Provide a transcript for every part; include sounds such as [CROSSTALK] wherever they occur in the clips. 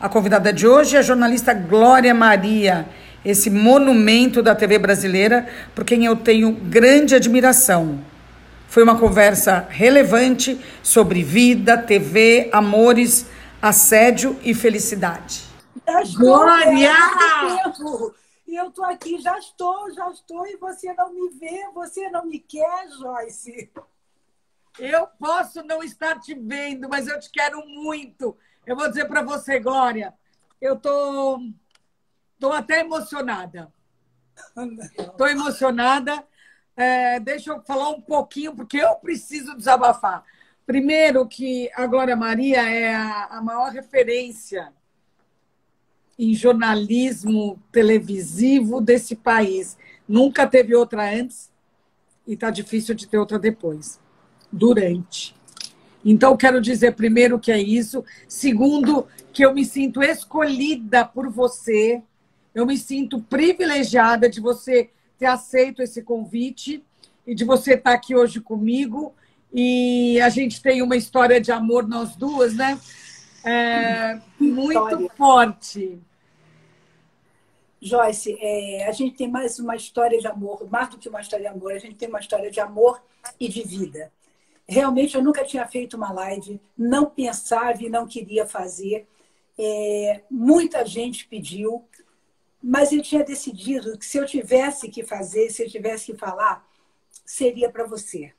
A convidada de hoje é a jornalista Glória Maria, esse monumento da TV brasileira, por quem eu tenho grande admiração. Foi uma conversa relevante sobre vida, TV, amores, assédio e felicidade. Glória! E eu estou aqui, já estou, já estou, e você não me vê, você não me quer, Joyce. Eu posso não estar te vendo, mas eu te quero muito. Eu vou dizer para você, Glória, eu tô, tô até emocionada. [LAUGHS] Estou emocionada. É, deixa eu falar um pouquinho, porque eu preciso desabafar. Primeiro, que a Glória Maria é a, a maior referência em jornalismo televisivo desse país. Nunca teve outra antes e está difícil de ter outra depois. Durante. Então, quero dizer, primeiro, que é isso. Segundo, que eu me sinto escolhida por você. Eu me sinto privilegiada de você ter aceito esse convite e de você estar aqui hoje comigo. E a gente tem uma história de amor, nós duas, né? É, muito história. forte. Joyce, é, a gente tem mais uma história de amor, mais do que uma história de amor, a gente tem uma história de amor e de vida. Realmente eu nunca tinha feito uma live, não pensava e não queria fazer. É, muita gente pediu, mas eu tinha decidido que se eu tivesse que fazer, se eu tivesse que falar, seria para você.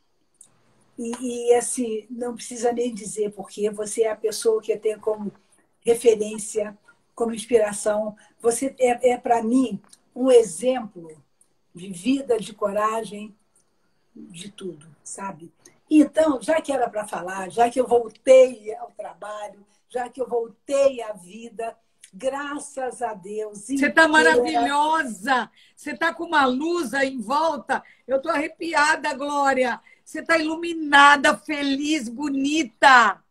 E, e assim, não precisa nem dizer, porque você é a pessoa que eu tenho como referência, como inspiração. Você é, é para mim, um exemplo de vida, de coragem, de tudo, sabe? Então, já que era para falar, já que eu voltei ao trabalho, já que eu voltei à vida, graças a Deus. Você está maravilhosa, você está com uma luz aí em volta. Eu estou arrepiada, Glória. Você está iluminada, feliz, bonita.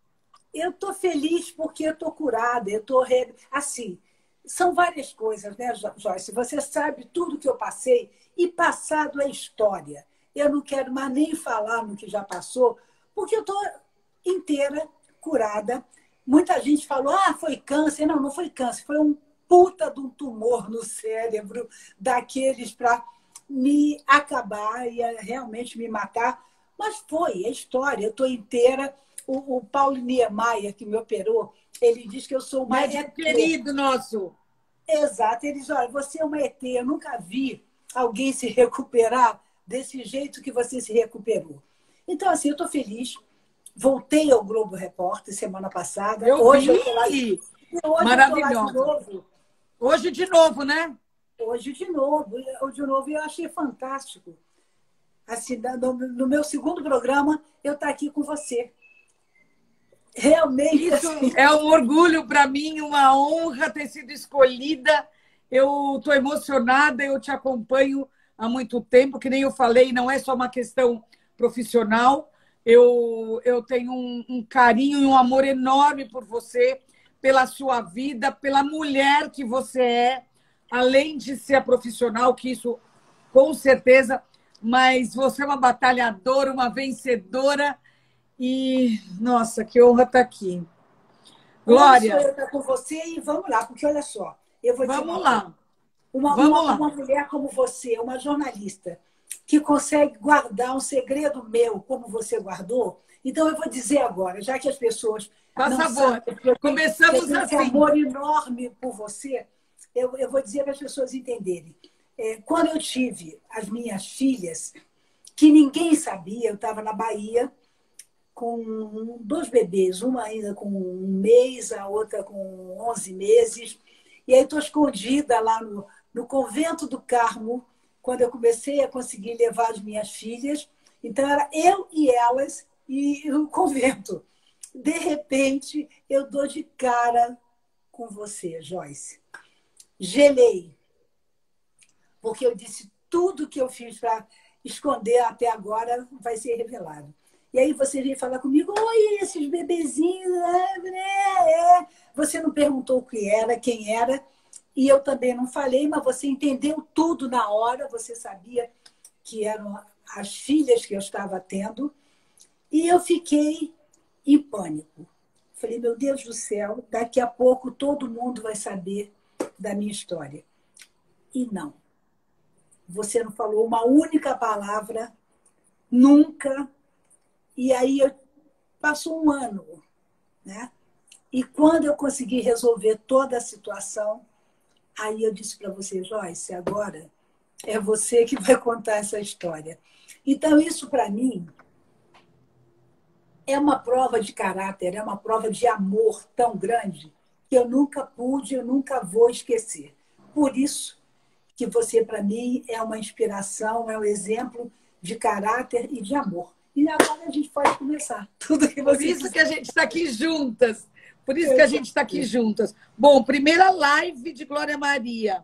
Eu estou feliz porque eu estou curada, eu estou. Assim, são várias coisas, né, Joyce? Você sabe tudo que eu passei e passado é história eu não quero mais nem falar no que já passou, porque eu estou inteira, curada. Muita gente falou, ah, foi câncer. Não, não foi câncer, foi um puta de um tumor no cérebro, daqueles para me acabar e eh, realmente me matar. Mas foi, é história, eu estou inteira. O, o Paulo Niemeyer, que me operou, ele diz que eu sou uma Médico ET. querido nosso. Exato, ele diz, olha, você é uma ET, eu nunca vi alguém se recuperar desse jeito que você se recuperou. Então, assim, eu estou feliz. Voltei ao Globo Repórter semana passada. Eu hoje vi. eu lá de... hoje Maravilhoso. de novo. Hoje de novo, né? Hoje de novo. Hoje de novo eu achei fantástico. Assim, no meu segundo programa, eu estar tá aqui com você. Realmente. Isso assim... é um orgulho para mim, uma honra ter sido escolhida. Eu estou emocionada, eu te acompanho há muito tempo, que nem eu falei, não é só uma questão profissional. Eu, eu tenho um, um carinho e um amor enorme por você, pela sua vida, pela mulher que você é, além de ser profissional, que isso com certeza, mas você é uma batalhadora, uma vencedora e nossa, que honra estar tá aqui. Glória. Eu estar com você e vamos lá, porque olha só, eu vou Vamos lá. Uma, uma, uma, mulher como você, uma jornalista, que consegue guardar um segredo meu como você guardou. Então, eu vou dizer agora, já que as pessoas. Por favor, começamos eu assim. um amor enorme por você, eu, eu vou dizer para as pessoas entenderem. É, quando eu tive as minhas filhas, que ninguém sabia, eu estava na Bahia com dois bebês, uma ainda com um mês, a outra com 11 meses. E aí estou escondida lá no, no convento do Carmo, quando eu comecei a conseguir levar as minhas filhas. Então, era eu e elas e o convento. De repente, eu dou de cara com você, Joyce. Gelei. Porque eu disse tudo que eu fiz para esconder até agora vai ser revelado. E aí você vem falar comigo, oi, esses bebezinhos, é, é, é. Você não perguntou o que era, quem era, e eu também não falei, mas você entendeu tudo na hora, você sabia que eram as filhas que eu estava tendo. E eu fiquei em pânico. Falei, meu Deus do céu, daqui a pouco todo mundo vai saber da minha história. E não. Você não falou uma única palavra, nunca. E aí eu, passou um ano, né? E quando eu consegui resolver toda a situação, aí eu disse para você, Joyce, agora é você que vai contar essa história. Então, isso para mim é uma prova de caráter, é uma prova de amor tão grande que eu nunca pude, eu nunca vou esquecer. Por isso que você, para mim, é uma inspiração, é um exemplo de caráter e de amor. E agora a gente pode começar. [LAUGHS] Tudo que você Por isso quiser. que a gente está aqui juntas. Por isso que a gente está aqui juntas. Bom, primeira live de Glória Maria.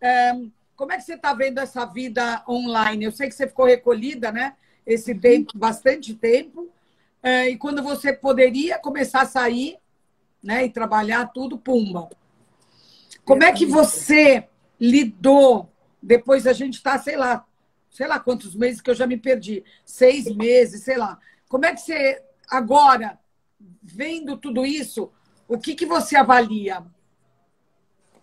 É, como é que você está vendo essa vida online? Eu sei que você ficou recolhida, né? Esse tempo, bastante tempo. E quando você poderia começar a sair, né? E trabalhar tudo, pumba. Como é que você lidou depois a gente está, sei lá, sei lá quantos meses que eu já me perdi, seis meses, sei lá. Como é que você agora, vendo tudo isso, o que, que você avalia?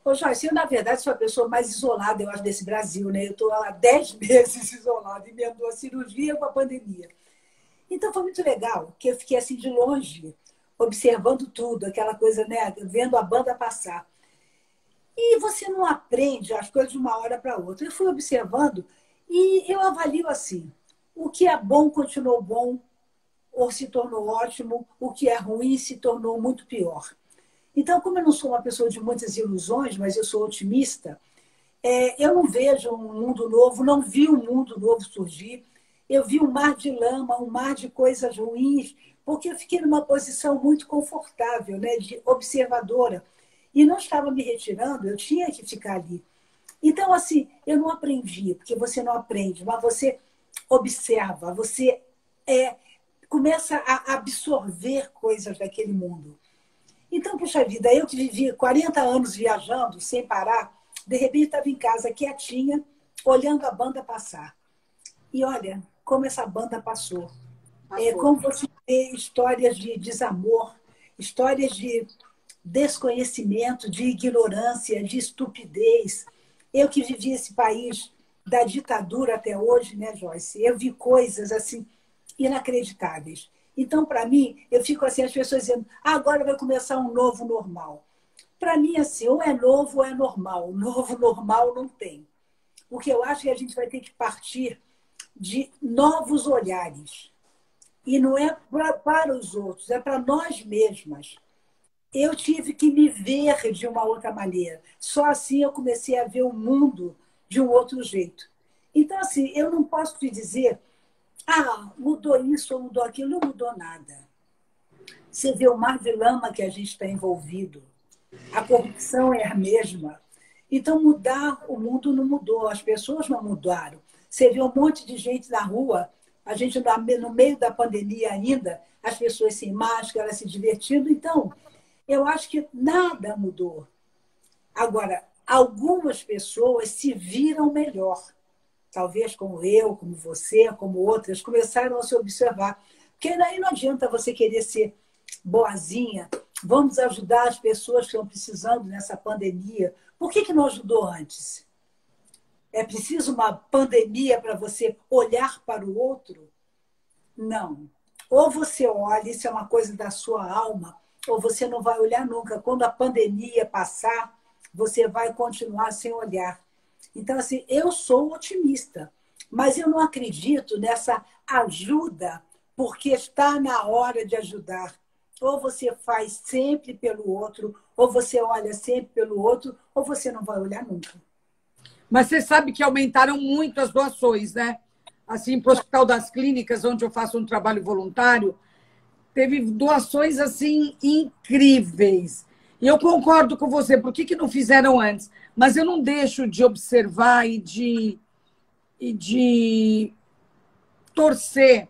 Ô, Joyce, eu, na verdade, sou a pessoa mais isolada, eu acho, desse Brasil, né? Eu estou há dez [LAUGHS] meses isolada, emendou a cirurgia com a pandemia. Então, foi muito legal, que eu fiquei assim de longe, observando tudo, aquela coisa, né? Vendo a banda passar. E você não aprende as coisas de uma hora para outra. Eu fui observando e eu avalio assim: o que é bom continuou bom ou se tornou ótimo, o que é ruim se tornou muito pior. Então, como eu não sou uma pessoa de muitas ilusões, mas eu sou otimista, é, eu não vejo um mundo novo, não vi um mundo novo surgir. Eu vi um mar de lama, um mar de coisas ruins, porque eu fiquei numa posição muito confortável, né, de observadora. E não estava me retirando, eu tinha que ficar ali. Então, assim, eu não aprendi, porque você não aprende, mas você observa, você é, começa a absorver coisas daquele mundo. Então, puxa vida, eu que vivi 40 anos viajando sem parar, de repente estava em casa quietinha, olhando a banda passar. E olha como essa banda passou. passou. É como você vê histórias de desamor, histórias de desconhecimento, de ignorância, de estupidez. Eu que vivi esse país da ditadura até hoje, né, Joyce? Eu vi coisas assim inacreditáveis. Então, para mim, eu fico assim, as pessoas dizendo, ah, agora vai começar um novo normal. Para mim, assim, ou é novo ou é normal. Novo normal não tem. O que eu acho que a gente vai ter que partir de novos olhares. E não é pra, para os outros, é para nós mesmas. Eu tive que me ver de uma outra maneira. Só assim eu comecei a ver o mundo de um outro jeito. Então, assim, eu não posso te dizer ah, mudou isso ou mudou aquilo. Não mudou nada. Você vê o mar de lama que a gente está envolvido. A corrupção é a mesma. Então, mudar o mundo não mudou, as pessoas não mudaram. Você vê um monte de gente na rua, a gente no meio da pandemia ainda, as pessoas sem máscara, se divertindo. Então, eu acho que nada mudou. Agora, algumas pessoas se viram melhor talvez como eu, como você, como outras, começaram a se observar. Porque daí não adianta você querer ser boazinha, vamos ajudar as pessoas que estão precisando nessa pandemia. Por que, que não ajudou antes? É preciso uma pandemia para você olhar para o outro? Não. Ou você olha, isso é uma coisa da sua alma, ou você não vai olhar nunca. Quando a pandemia passar, você vai continuar sem olhar. Então, assim, eu sou otimista, mas eu não acredito nessa ajuda porque está na hora de ajudar. Ou você faz sempre pelo outro, ou você olha sempre pelo outro, ou você não vai olhar nunca. Mas você sabe que aumentaram muito as doações, né? Assim, para o Hospital das Clínicas, onde eu faço um trabalho voluntário, teve doações assim incríveis. E eu concordo com você, por que, que não fizeram antes? Mas eu não deixo de observar e de, e de torcer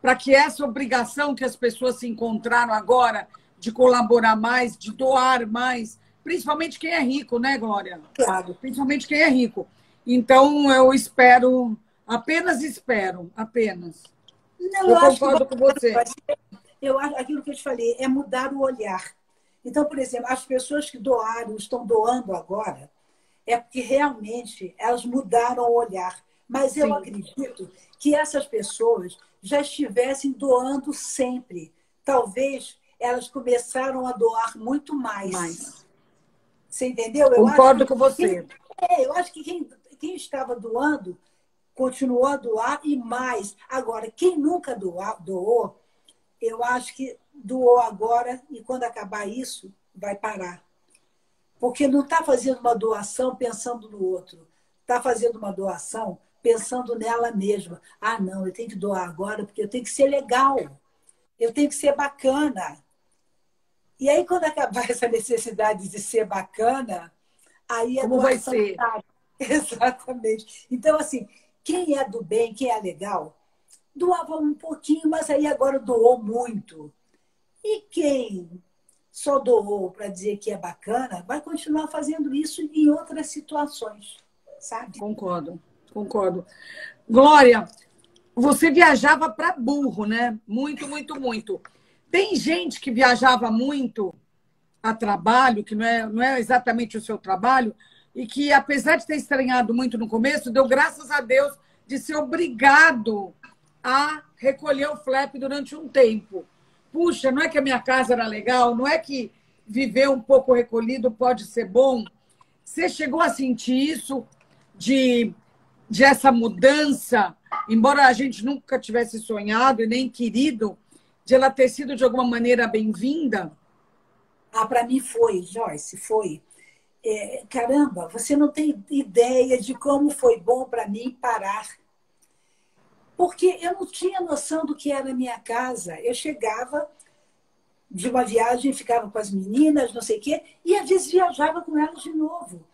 para que essa obrigação que as pessoas se encontraram agora de colaborar mais, de doar mais, principalmente quem é rico, né, Glória? Claro. Principalmente quem é rico. Então, eu espero, apenas espero, apenas. Não, eu, eu concordo com você. eu aquilo que eu te falei é mudar o olhar. Então, por exemplo, as pessoas que doaram, estão doando agora, é porque realmente elas mudaram o olhar. Mas eu Sim. acredito que essas pessoas já estivessem doando sempre. Talvez elas começaram a doar muito mais. mais. Você entendeu? Eu Concordo com você. Quem, é, eu acho que quem, quem estava doando continuou a doar e mais. Agora, quem nunca doa, doou, eu acho que doou agora e quando acabar isso, vai parar. Porque não está fazendo uma doação pensando no outro. Está fazendo uma doação pensando nela mesma. Ah, não, eu tenho que doar agora porque eu tenho que ser legal. Eu tenho que ser bacana. E aí, quando acabar [LAUGHS] essa necessidade de ser bacana, aí a Como vai ser? Tá... [LAUGHS] Exatamente. Então, assim, quem é do bem, quem é legal, doava um pouquinho, mas aí agora doou muito. E quem só doou para dizer que é bacana, vai continuar fazendo isso em outras situações, sabe? Concordo, concordo. Glória, você viajava para burro, né? Muito, muito, muito. Tem gente que viajava muito a trabalho, que não é, não é exatamente o seu trabalho, e que, apesar de ter estranhado muito no começo, deu graças a Deus de ser obrigado a recolher o flap durante um tempo. Puxa, não é que a minha casa era legal, não é que viver um pouco recolhido pode ser bom. Você chegou a sentir isso de, de essa mudança, embora a gente nunca tivesse sonhado e nem querido, de ela ter sido de alguma maneira bem-vinda? Ah, para mim foi, Joyce, foi. É, caramba, você não tem ideia de como foi bom para mim parar. Porque eu não tinha noção do que era a minha casa. Eu chegava de uma viagem, ficava com as meninas, não sei o quê, e às vezes viajava com elas de novo.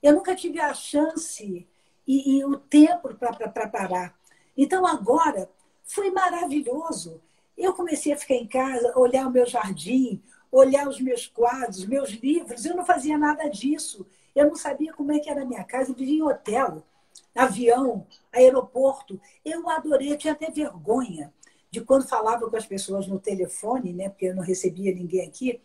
Eu nunca tive a chance e, e o tempo para parar. Então, agora, foi maravilhoso. Eu comecei a ficar em casa, olhar o meu jardim, olhar os meus quadros, meus livros. Eu não fazia nada disso. Eu não sabia como é que era a minha casa. Eu vivia em hotel, avião, aeroporto. Eu adorei, eu tinha até vergonha de quando falava com as pessoas no telefone, né? Porque eu não recebia ninguém aqui.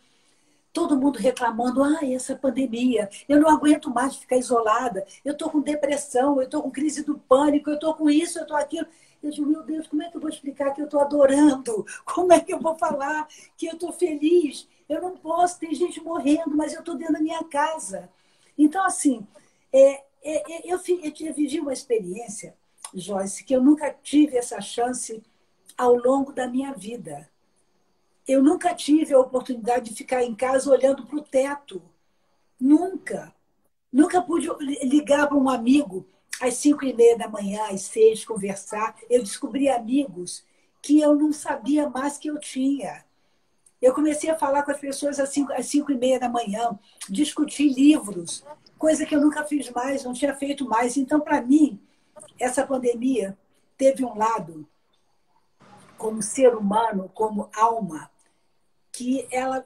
Todo mundo reclamando, ah, essa pandemia, eu não aguento mais ficar isolada, eu estou com depressão, eu estou com crise do pânico, eu estou com isso, eu estou aquilo. Eu digo, meu Deus, como é que eu vou explicar que eu estou adorando? [LAUGHS] Como é que eu vou falar que eu estou feliz? Eu não posso, tem gente morrendo, mas eu estou dentro da minha casa. Então, assim, é, eu, eu, eu vivi uma experiência, Joyce, que eu nunca tive essa chance ao longo da minha vida. Eu nunca tive a oportunidade de ficar em casa olhando para o teto. Nunca. Nunca pude ligar para um amigo às cinco e meia da manhã, às seis, conversar. Eu descobri amigos que eu não sabia mais que eu tinha. Eu comecei a falar com as pessoas às cinco, às cinco e meia da manhã, discutir livros, coisa que eu nunca fiz mais, não tinha feito mais. Então, para mim, essa pandemia teve um lado, como ser humano, como alma, que ela,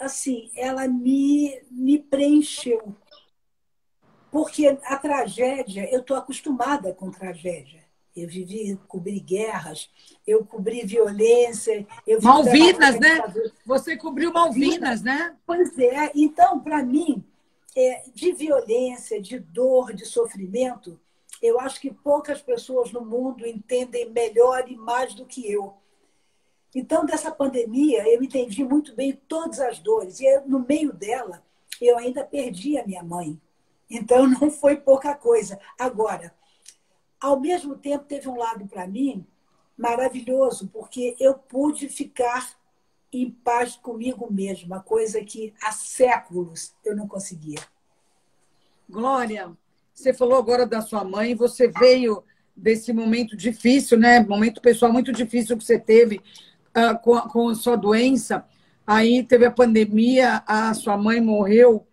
assim, ela me, me preencheu porque a tragédia, eu estou acostumada com tragédia. Eu vivi, cobri guerras, eu cobri violência. Eu Malvinas, né? Você cobriu Malvinas, né? Pois é. Então, para mim, é, de violência, de dor, de sofrimento, eu acho que poucas pessoas no mundo entendem melhor e mais do que eu. Então, dessa pandemia, eu entendi muito bem todas as dores. E eu, no meio dela, eu ainda perdi a minha mãe. Então, [LAUGHS] não foi pouca coisa. Agora, ao mesmo tempo, teve um lado para mim maravilhoso, porque eu pude ficar em paz comigo mesma, coisa que há séculos eu não conseguia. Glória, você falou agora da sua mãe, você veio desse momento difícil, né? Momento pessoal muito difícil que você teve uh, com, a, com a sua doença. Aí teve a pandemia, a sua mãe morreu.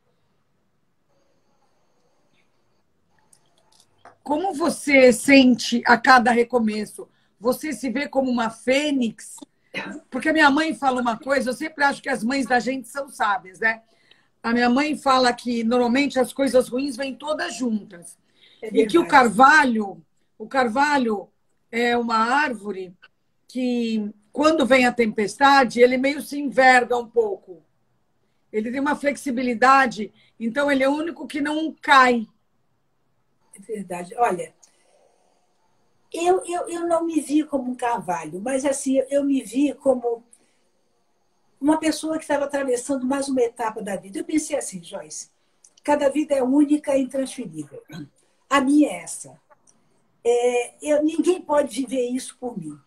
Como você sente a cada recomeço? Você se vê como uma fênix? Porque a minha mãe fala uma coisa, eu sempre acho que as mães da gente são sábias, né? A minha mãe fala que normalmente as coisas ruins vêm todas juntas. É e que o carvalho, o carvalho é uma árvore que quando vem a tempestade, ele meio se enverga um pouco. Ele tem uma flexibilidade, então ele é o único que não cai. É verdade. Olha, eu, eu, eu não me vi como um carvalho, mas assim, eu me vi como uma pessoa que estava atravessando mais uma etapa da vida. Eu pensei assim, Joyce, cada vida é única e intransferível. A minha é essa. É, eu, ninguém pode viver isso por mim.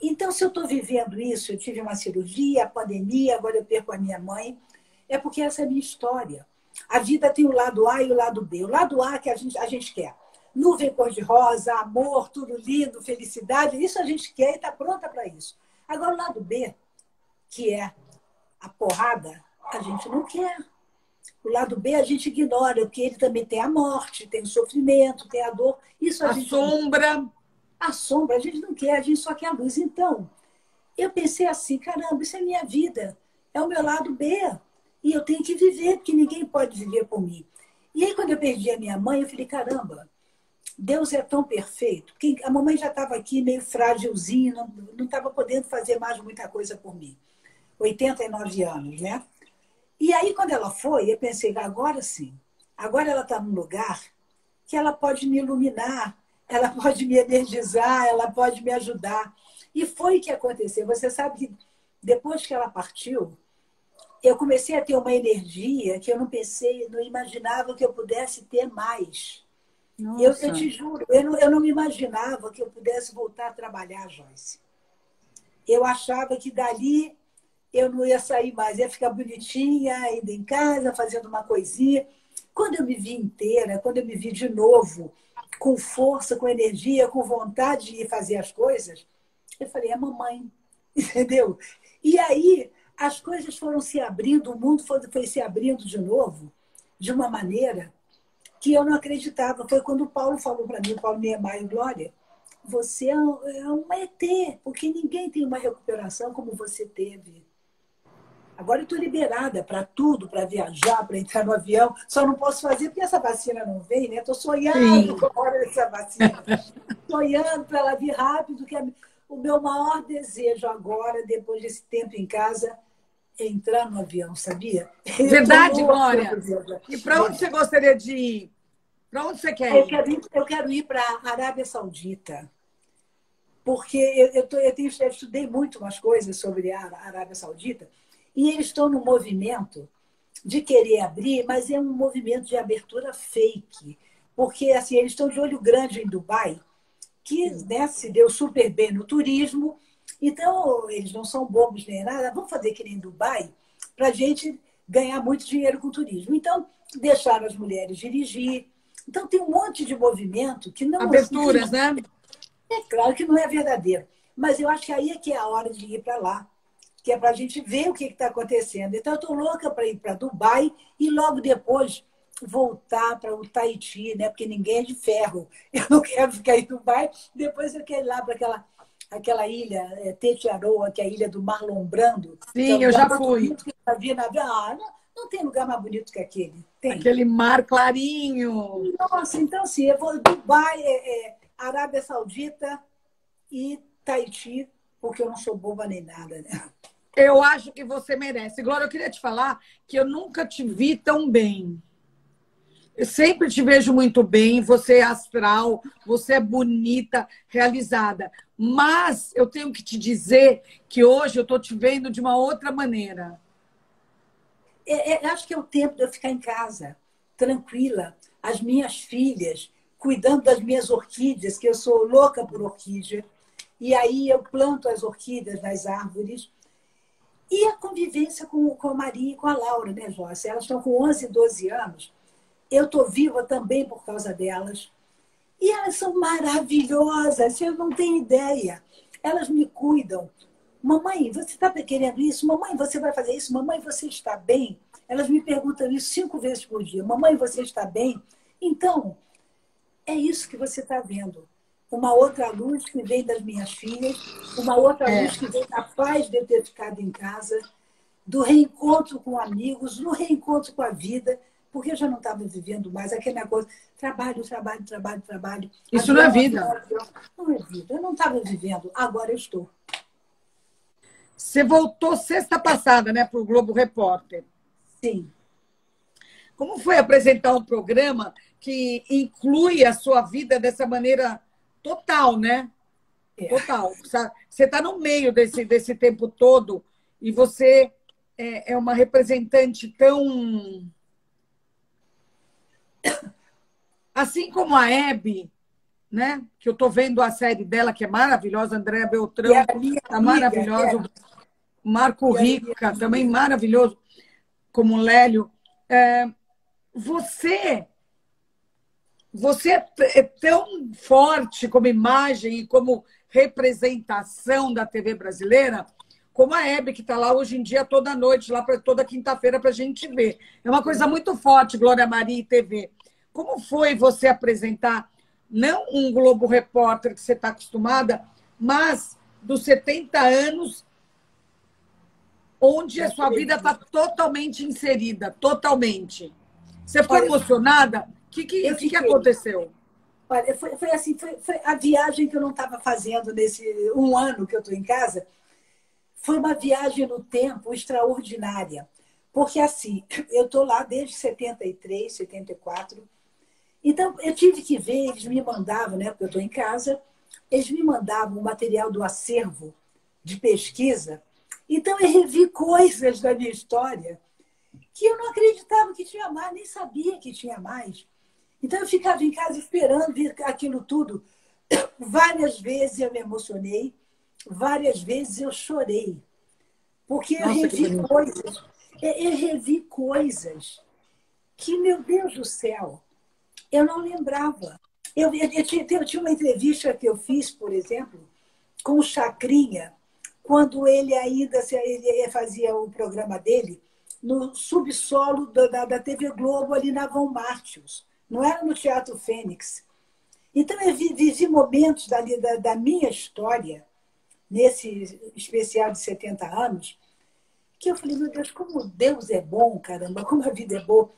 Então, se eu estou vivendo isso, eu tive uma cirurgia, a pandemia, agora eu perco a minha mãe, é porque essa é a minha história. A vida tem o lado A e o lado B. O lado A que a gente, a gente quer. Nuvem cor-de-rosa, amor, tudo lindo, felicidade, isso a gente quer e está pronta para isso. Agora, o lado B que é a porrada, a gente não quer. O lado B a gente ignora, porque ele também tem a morte, tem o sofrimento, tem a dor. Isso a, a gente sombra. A sombra a gente não quer, a gente só quer a luz. Então, eu pensei assim, caramba, isso é minha vida, é o meu lado B. E eu tenho que viver, porque ninguém pode viver por mim. E aí, quando eu perdi a minha mãe, eu falei, caramba, Deus é tão perfeito. Porque a mamãe já estava aqui meio frágilzinha, não estava podendo fazer mais muita coisa por mim. 89 anos, né? E aí, quando ela foi, eu pensei, agora sim, agora ela está num lugar que ela pode me iluminar, ela [LAUGHS] pode me energizar, ela pode me ajudar. E foi o que aconteceu. Você sabe que depois que ela partiu, eu comecei a ter uma energia que eu não pensei, não imaginava que eu pudesse ter mais. Eu, eu, te juro, eu não, eu não me imaginava que eu pudesse voltar a trabalhar, Joyce. Eu achava que dali eu não ia sair mais, ia ficar bonitinha, ainda em casa, fazendo uma coisinha. Quando eu me vi inteira, quando eu me vi de novo, com força, com energia, com vontade de fazer as coisas, eu falei, é mamãe, [LAUGHS] entendeu? E aí as coisas foram se abrindo, o mundo foi, foi se abrindo de novo, de uma maneira que eu não acreditava. Foi quando o Paulo falou para mim, Paulo Niemeyer Glória, você é um, é ET, porque ninguém tem uma recuperação como você teve. Agora eu estou liberada para tudo, para viajar, para entrar no avião. Só não posso fazer porque essa vacina não vem, né? Estou sonhando com a hora dessa vacina. sonhando para ela vir rápido, que é o meu maior desejo agora, depois desse tempo em casa, é entrar no avião, sabia? Verdade, Glória. E para onde você gostaria de ir? Para onde você quer ir? Eu quero ir, eu quero ir para a Arábia Saudita. Porque eu, eu, tô, eu, tenho, eu estudei muito umas coisas sobre a Arábia Saudita e eles estão no movimento de querer abrir, mas é um movimento de abertura fake. Porque assim, eles estão de olho grande em Dubai, que né, se deu super bem no turismo. Então, eles não são bobos nem nada. Vamos fazer que nem Dubai para a gente ganhar muito dinheiro com o turismo. Então, deixaram as mulheres dirigir. Então, tem um monte de movimento que não... Aberturas, né? É claro que não é verdadeiro. Mas eu acho que aí é que é a hora de ir para lá que é para a gente ver o que está acontecendo. Então, eu estou louca para ir para Dubai e logo depois voltar para o Tahiti, né? porque ninguém é de ferro. [LAUGHS] Eu não quero ficar em Dubai, depois eu quero ir lá para aquela, aquela ilha, é, Tetiaroa, que é a ilha do Marlon Brando. Sim, é eu já fui. Na... ah, não, tem lugar mais bonito que aquele. Tem. Aquele mar clarinho. Nossa, então assim, eu vou Dubai, é, é, Arábia Saudita e Tahiti, porque eu não sou boba nem nada, né? Eu acho que você merece. Glória, eu queria te falar que eu nunca te vi tão bem. Eu sempre te vejo muito bem, você é astral, você é bonita, realizada. Mas eu tenho que te dizer que hoje eu estou te vendo de uma outra maneira. É, é, acho que é o tempo de eu ficar em casa, tranquila, as minhas filhas, cuidando das minhas orquídeas, que eu sou louca por orquídea. E aí eu planto as orquídeas nas árvores e a convivência com, com a Maria e com a Laura, né, José? Elas estão com 11, 12 anos. Eu estou viva também por causa delas. E elas são maravilhosas, eu não tenho ideia. Elas me cuidam. Mamãe, você está querendo isso? Mamãe, você vai fazer isso? Mamãe, você está bem? Elas me perguntam isso cinco vezes por dia. Mamãe, você está bem? Então, é isso que você está vendo uma outra luz que vem das minhas filhas, uma outra é. luz que vem da paz de eu ter ficado em casa, do reencontro com amigos, do reencontro com a vida, porque eu já não estava vivendo mais aquele negócio, trabalho, trabalho, trabalho, trabalho. Isso não é vida. Não é vida. Eu não estava vivendo, agora eu estou. Você voltou sexta passada, né, para o Globo Repórter. Sim. Como foi apresentar um programa que inclui a sua vida dessa maneira total, né? É. Total. Você está no meio desse, desse tempo todo e você é, é uma representante tão. [COUGHS] Assim como a Hebe, né? Que eu estou vendo a série dela, que é maravilhosa, Andréa Beltrão, está maravilhosa. É. Marco Rica, também maravilhoso, como Lélio. É, você você é, é tão forte como imagem e como representação da TV brasileira, como a Hebe, que está lá hoje em dia toda noite, lá para toda quinta-feira para a gente ver. É uma coisa muito forte, Glória Maria e TV. Como foi você apresentar, não um Globo Repórter que você está acostumada, mas dos 70 anos, onde a sua vida está totalmente inserida, totalmente. Você ficou emocionada? O que, que, que, que aconteceu? Olha, foi, foi assim, foi, foi, a viagem que eu não estava fazendo nesse um ano que eu estou em casa. Foi uma viagem no tempo extraordinária. Porque assim, eu estou lá desde 73, 74. Então, eu tive que ver, eles me mandavam, né? Porque eu estou em casa, eles me mandavam o material do acervo de pesquisa. Então, eu revi coisas da minha história que eu não acreditava que tinha mais, nem sabia que tinha mais. Então eu ficava em casa esperando vir aquilo tudo. [COUGHS] Várias vezes eu me emocionei, várias vezes eu chorei. Porque Nossa, eu revi coisas, eu revi coisas que, meu Deus do céu, eu não lembrava. Eu, eu, eu, tinha, eu tinha uma entrevista que eu fiz, por exemplo, com o Chacrinha, quando ele ainda ele fazia o programa dele no subsolo da, da TV Globo, ali na Von Martius não era no Teatro Fênix. Então, eu vivi momentos da, da minha história, nesse especial de 70 anos, que eu falei, meu Deus, como Deus é bom, caramba, como a vida é boa.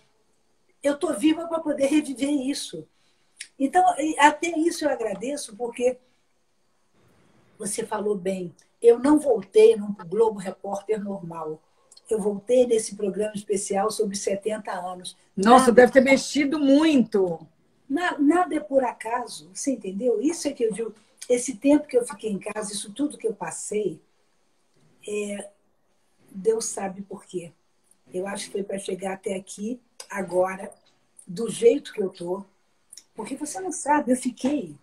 Eu estou viva para poder reviver isso. Então, até isso eu agradeço, porque você falou bem, eu não voltei no Globo Repórter normal eu voltei nesse programa especial sobre 70 anos. Nossa, nada, deve ter mexido muito. Nada é por acaso, você entendeu? Isso é que eu digo, esse tempo que eu fiquei em casa, isso tudo que eu passei, é, Deus sabe por quê. Eu acho que foi para chegar até aqui, agora, do jeito que eu tô. Porque você não sabe, eu fiquei,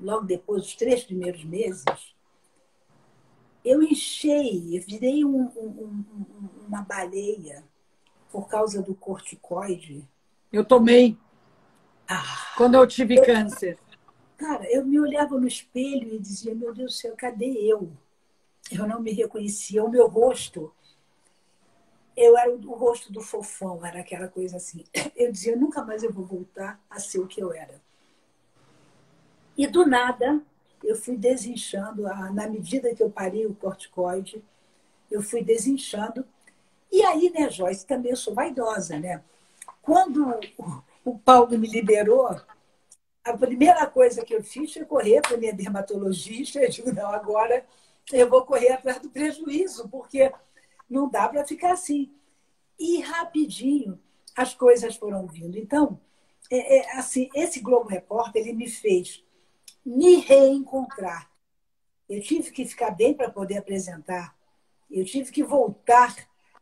logo depois dos três primeiros meses, eu enchei, eu virei um, um, um, uma baleia por causa do corticoide. Eu tomei. Ah, quando eu tive eu, câncer. Cara, eu me olhava no espelho e dizia: Meu Deus do céu, cadê eu? Eu não me reconhecia. O meu rosto, eu era o rosto do fofão, era aquela coisa assim. [CLEARS THROAT] Eu dizia: Nunca mais eu vou voltar a ser o que eu era. E do nada, eu fui desinchando, na medida que eu parei o corticoide, eu fui desinchando. E aí, né, Joyce, também eu sou vaidosa, né? Quando o Paulo me liberou, a primeira coisa que eu fiz foi correr para minha dermatologista. Eu digo, não, agora eu vou correr atrás do prejuízo, porque não dá para ficar assim. E rapidinho as coisas foram vindo. Então, é, é, assim, esse Globo Repórter ele me fez me reencontrar. Eu tive que ficar bem para poder apresentar. Eu tive que voltar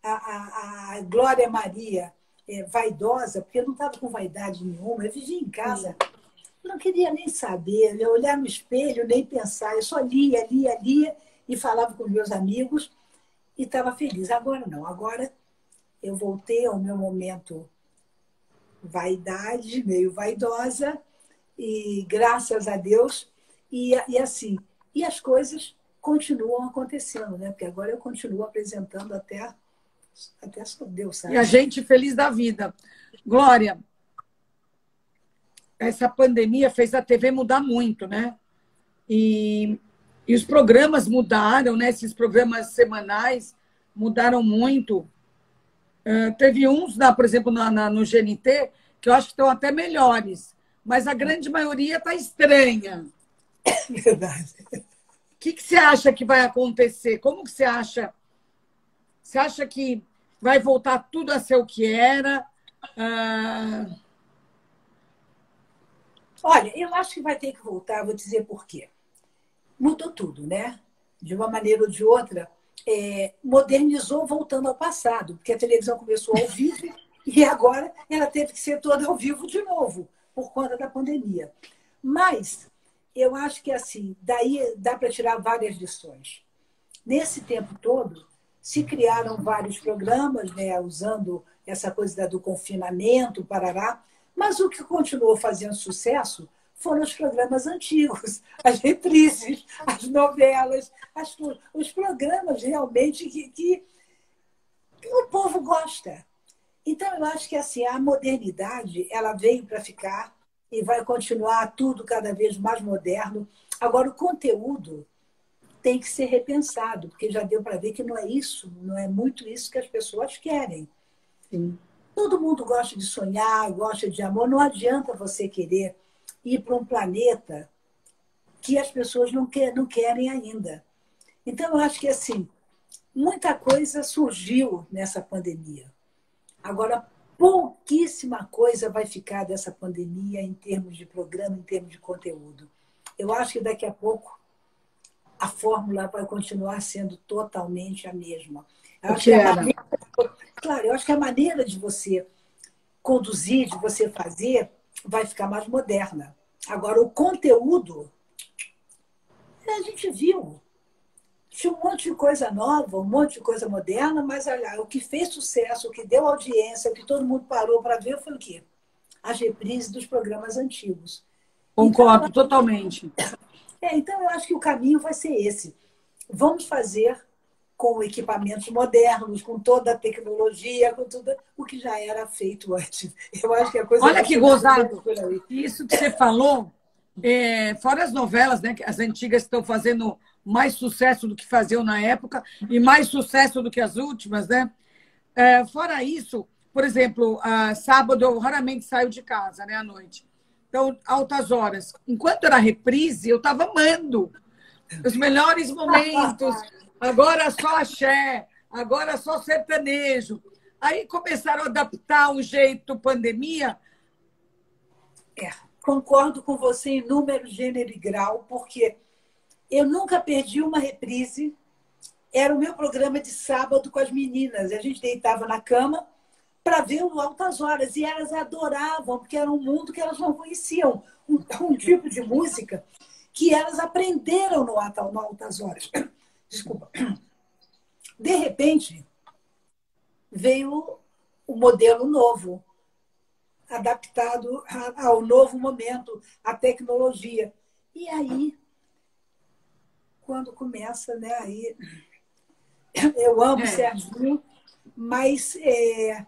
a, a, a Glória Maria é, vaidosa, porque eu não estava com vaidade nenhuma. Eu vivia em casa, não queria nem saber, eu olhar no espelho, nem pensar. Eu só lia, lia, lia e falava com meus amigos e estava feliz. Agora não, agora eu voltei ao meu momento vaidade, meio vaidosa, e graças a Deus, e, e assim, e as coisas continuam acontecendo, né? Porque agora eu continuo apresentando até, até Deus sabe. E a gente feliz da vida. Glória, essa pandemia fez a TV mudar muito, né? E, e os programas mudaram, né? Esses programas semanais mudaram muito. Uh, teve uns, na, por exemplo, na, na, no GNT, que eu acho que estão até melhores mas a grande maioria está estranha. Verdade. que, que você acha que vai acontecer? Como que você acha? Você acha que vai voltar tudo a ser o que era? Ah... Olha, eu acho que vai ter que voltar, vou dizer por quê. Mudou tudo, né? De uma maneira ou de outra, é, modernizou voltando ao passado, porque a televisão começou ao vivo [LAUGHS] e agora ela teve que ser toda ao vivo de novo, por conta da pandemia. Mas eu acho que assim, daí dá para tirar várias lições. Nesse tempo todo, se criaram vários programas, né, usando essa coisa do confinamento, parará, mas o que continuou fazendo sucesso foram os programas antigos, [LAUGHS] as reprises, as novelas, as, os programas realmente que, que, que o povo gosta. Então, eu acho que assim, a modernidade ela veio para ficar e vai continuar tudo cada vez mais moderno. Agora, o conteúdo tem que ser repensado, porque já deu para ver que não é isso, não é muito isso que as pessoas querem. Sim. Todo mundo gosta de sonhar, gosta de amor. Não adianta você querer ir para um planeta que as pessoas não, não querem ainda. Então, eu acho que assim, muita coisa surgiu nessa pandemia. Agora, pouquíssima coisa vai ficar dessa pandemia em termos de programa, em termos de conteúdo. Eu acho que daqui a pouco a fórmula vai continuar sendo totalmente a mesma. Eu acho que a maneira, claro, eu acho que a maneira de você conduzir, de você fazer, vai ficar mais moderna. Agora, o conteúdo, a gente viu tinha um monte de coisa nova, um monte de coisa moderna, mas olha, o que fez sucesso, o que deu audiência, o que todo mundo parou para ver foi o quê? As reprises dos programas antigos. Concordo então, totalmente. É, então, eu acho que o caminho vai ser esse. Vamos fazer com equipamentos modernos, com toda a tecnologia, com tudo o que já era feito antes. Eu acho que a coisa. Olha que gozado! Isso que você falou, é, fora as novelas, né? Que as antigas estão fazendo mais sucesso do que faziam na época e mais sucesso do que as últimas, né? É, fora isso, por exemplo, sábado eu raramente saio de casa, né, à noite. Então, altas horas. Enquanto era reprise, eu estava amando os melhores momentos. Agora só axé, agora só sertanejo. Aí começaram a adaptar o jeito pandemia. É, concordo com você em número, gênero e grau, porque eu nunca perdi uma reprise. Era o meu programa de sábado com as meninas. A gente deitava na cama para ver o Altas Horas. E elas adoravam, porque era um mundo que elas não conheciam. Um, um tipo de música que elas aprenderam no, no Altas Horas. Desculpa. De repente, veio o modelo novo, adaptado ao novo momento, à tecnologia. E aí quando começa, né? Aí eu amo é. Serginho, mas é,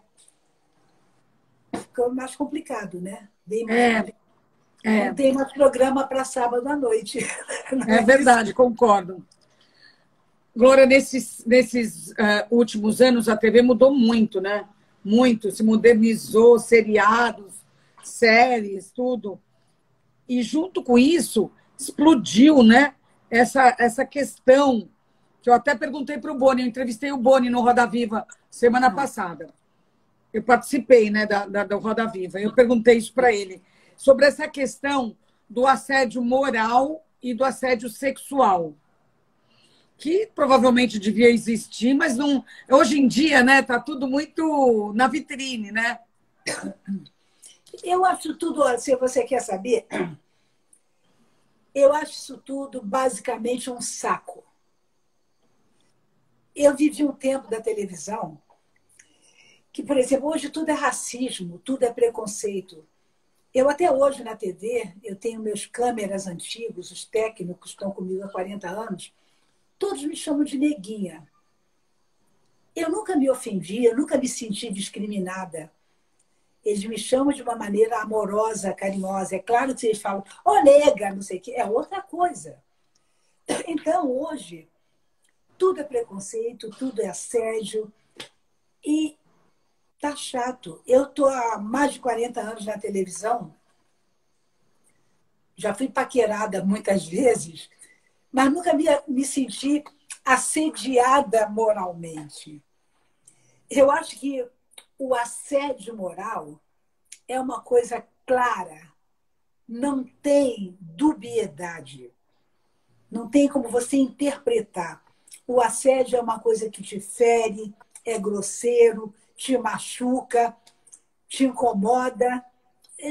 ficou mais complicado, né? Bem mais é. complicado. É. Não tem mais programa para sábado à noite. [LAUGHS] É verdade, concordo. Glória, nesses, nesses uh, últimos anos a TV mudou muito, né? Muito, se modernizou, seriados, séries, tudo. E junto com isso, explodiu, né? essa, essa questão que eu até perguntei para o Boni, eu entrevistei o Boni no Roda Viva semana passada. Eu participei né, da, da, da Roda Viva. Eu perguntei isso para ele, sobre essa questão do assédio moral e do assédio sexual. Que provavelmente devia existir, mas não. Hoje em dia, né, tá tudo muito na vitrine, né? Eu acho tudo, se você quer saber, eu acho isso tudo basicamente um saco. Eu vivi um tempo da televisão que, por exemplo, hoje tudo é racismo, tudo é preconceito. Eu até hoje na TV, eu tenho meus câmeras antigos, os técnicos estão comigo há 40 anos, todos me chamam de neguinha. Eu nunca me ofendi, eu nunca me senti discriminada. Eles me chamam de uma maneira amorosa, carinhosa. É claro que eles falam, ô oh, nega, não sei o quê, é outra coisa. Então, hoje, tudo é preconceito, tudo é assédio. E tá chato. Eu tô há mais de 40 anos na televisão. Já fui paquerada muitas [LAUGHS] vezes, mas nunca me, me senti assediada moralmente. Eu acho que o assédio moral é uma coisa clara, não tem dubiedade, não tem como você interpretar. O assédio é uma coisa que te fere, é grosseiro, te machuca, te incomoda,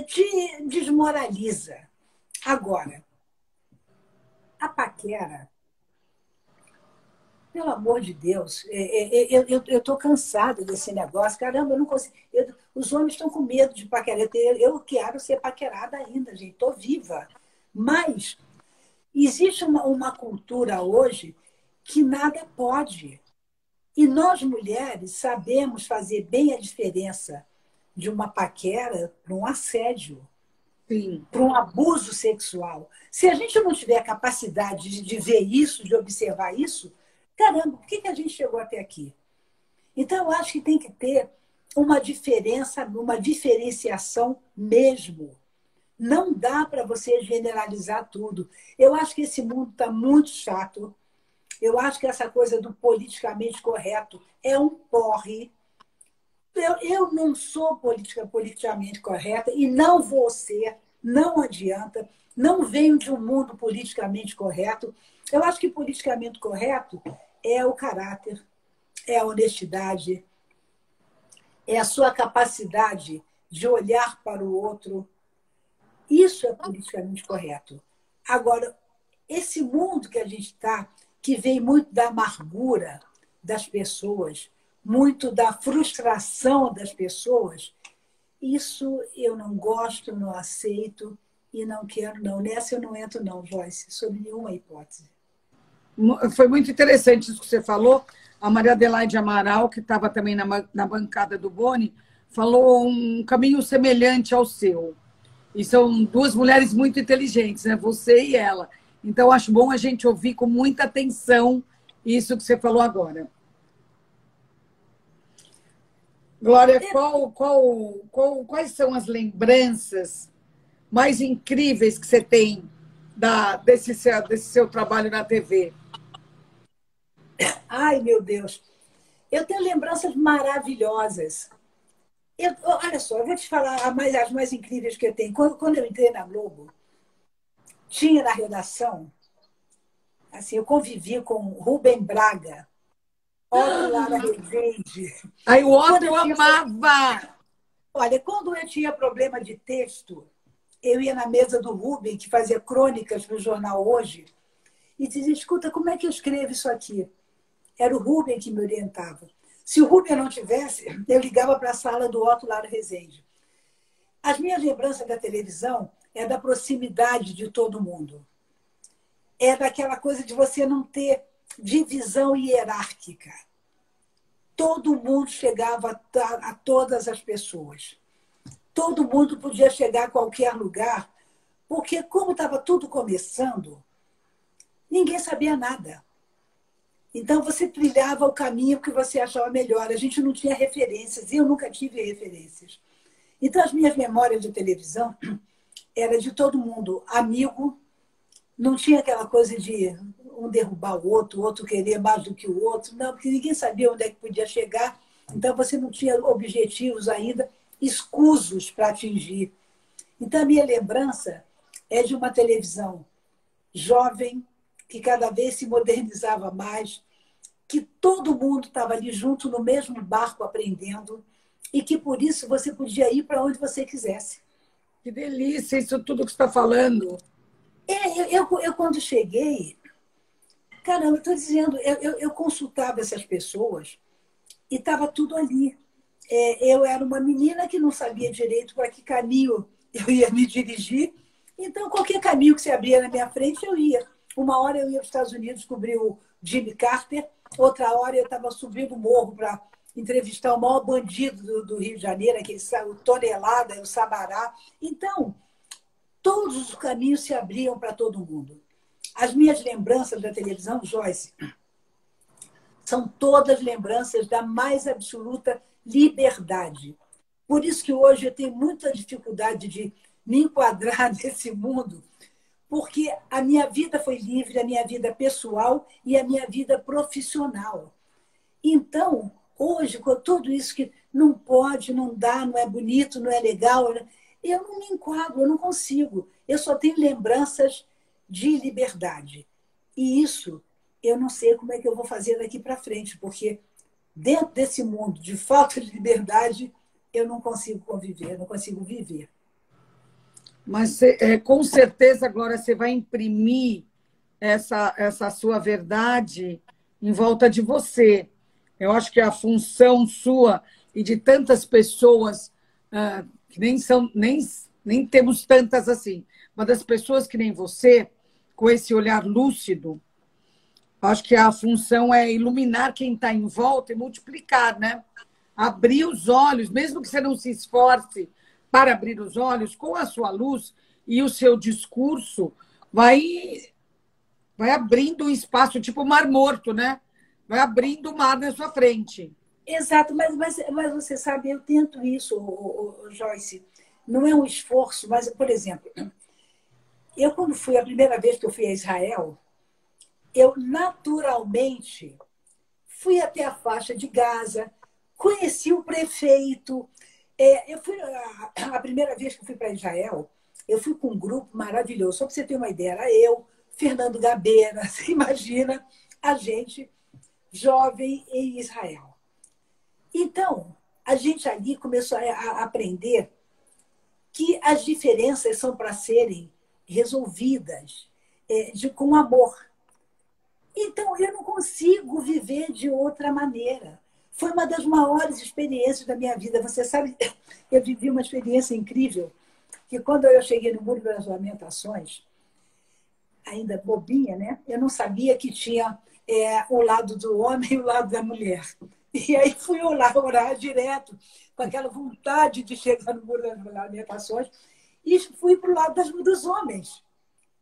te desmoraliza. Agora, a paquera, pelo amor de Deus, é, é, é, eu estou cansada desse negócio. Caramba, eu não consigo. Eu, os homens estão com medo de paquerar. Eu quero ser paquerada ainda, gente. Estou viva. Mas existe uma, uma cultura hoje que nada pode. E nós, mulheres, sabemos fazer bem a diferença de uma paquera para um assédio, para um abuso sexual. Se a gente não tiver capacidade de, de ver isso, de observar isso, caramba, por que, que a gente chegou até aqui? Então, eu acho que tem que ter uma diferença, uma diferenciação mesmo. Não dá para você generalizar tudo. Eu acho que esse mundo está muito chato. Eu acho que essa coisa do politicamente correto é um porre. Eu, eu não sou política, politicamente correta e não vou ser, não adianta. Não venho de um mundo politicamente correto. Eu acho que politicamente correto é o caráter, é a honestidade, é a sua capacidade de olhar para o outro. Isso é politicamente correto. Agora, esse mundo que a gente está, que vem muito da amargura das pessoas, muito da frustração das pessoas, isso eu não gosto, não aceito e não quero, não. Nessa eu não entro, não, Joyce, sob nenhuma hipótese. Foi muito interessante isso que você falou. A Maria Adelaide Amaral, que estava também na, na bancada do Boni, falou um caminho semelhante ao seu. E são duas mulheres muito inteligentes, né? Você e ela. Então, acho bom a gente ouvir com muita atenção isso que você falou agora. Glória, qual, qual, qual, quais são as lembranças mais incríveis que você tem da, desse, seu, desse seu trabalho na TV? Ai, meu Deus. Eu tenho lembranças maravilhosas. Eu, olha só, eu vou te falar mais, as mais incríveis que eu tenho. Quando, quando eu entrei na Globo, tinha na redação, assim, eu convivi com Rubem Braga, Otto Lara Rezende. Aí o Otto eu amava! Olha, quando eu tinha problema de texto, eu ia na mesa do Rubem, que fazia crônicas para o jornal Hoje, e dizia, escuta, como é que eu escrevo isso aqui? Era o Rubem que me orientava. Se o Rubem não tivesse, eu ligava para a sala do Otto Lara Rezende. As minhas lembranças da televisão é da proximidade de todo mundo. É daquela coisa de você não ter divisão hierárquica. Todo mundo chegava a, todas as pessoas. Todo mundo podia chegar a qualquer lugar, porque, como estava tudo começando, ninguém sabia nada. Então, você trilhava o caminho que você achava melhor. A gente não tinha referências, eu nunca tive referências. Então, as minhas memórias de televisão [CLEARS THROAT] era de todo mundo amigo, não tinha aquela coisa de um derrubar o outro, o outro querer mais do que o outro, não, porque ninguém sabia onde é que podia chegar, então você não tinha objetivos ainda escusos para atingir. Então, a minha lembrança é de uma televisão jovem, que cada vez se modernizava mais, que todo mundo estava ali junto no mesmo barco aprendendo e que por isso você podia ir para onde você quisesse. Que delícia isso tudo que você está falando. É, eu, eu, eu, quando cheguei, caramba, estou dizendo, eu, eu, eu, consultava essas pessoas e estava tudo ali. É, eu era uma menina que não sabia direito para que caminho eu ia me dirigir, então qualquer caminho que se abria na minha frente eu ia. Uma hora eu ia para os Estados Unidos cobrir o Jimmy Carter, outra hora eu estava subindo o morro para entrevistar o maior bandido do, do Rio de Janeiro, aquele, o Tonelada, o Sabará. Então, todos os caminhos se abriam para todo mundo. As minhas lembranças da televisão, Joyce, são todas lembranças da mais absoluta liberdade. Por isso que hoje eu tenho muita dificuldade de me enquadrar [LAUGHS] nesse mundo, porque a minha vida foi livre, a minha vida pessoal e a minha vida profissional. Então, hoje, com tudo isso que não pode, não dá, não é bonito, não é legal, eu não me enquadro, eu não consigo. Eu só tenho lembranças de liberdade. E isso eu não sei como é que eu vou fazer daqui para frente, porque dentro desse mundo de falta de liberdade, eu não consigo conviver, não consigo viver. Mas é, com certeza, agora você vai imprimir essa, essa sua verdade em volta de você. Eu acho que a função sua e de tantas pessoas uh, que nem são nem, nem temos tantas assim, mas das pessoas que nem você, com esse olhar lúcido, acho que a função é iluminar quem está em volta e multiplicar, né? Abrir os olhos, mesmo que você não se esforce para abrir os olhos, com a sua luz e o seu discurso, vai, vai abrindo um espaço, tipo mar morto, né? Vai abrindo o mar na sua frente. Exato, mas, mas, mas você sabe, eu tento isso, Joyce. Não é um esforço, mas, por exemplo, eu, quando fui a primeira vez que eu fui a Israel, eu naturalmente fui até a faixa de Gaza, conheci o prefeito, é, eu fui a, a, primeira vez que eu fui para Israel, eu fui com um grupo maravilhoso. Só para você ter uma ideia, era eu, Fernando Gabeira, [LAUGHS] você imagina a gente jovem em Israel. Então, a gente ali começou a aprender que as diferenças são para serem resolvidas é, de, com amor. Então, eu não consigo viver de outra maneira. Foi uma das maiores experiências da minha vida. Você sabe, [COUGHS] eu vivi uma experiência incrível, que quando eu cheguei no Muro das Lamentações, ainda bobinha, né? Eu não sabia que tinha é, o lado do homem e o lado da mulher. E aí fui orar, orar direto, com aquela vontade de chegar no Muro das Lamentações, e fui para o lado das, dos homens.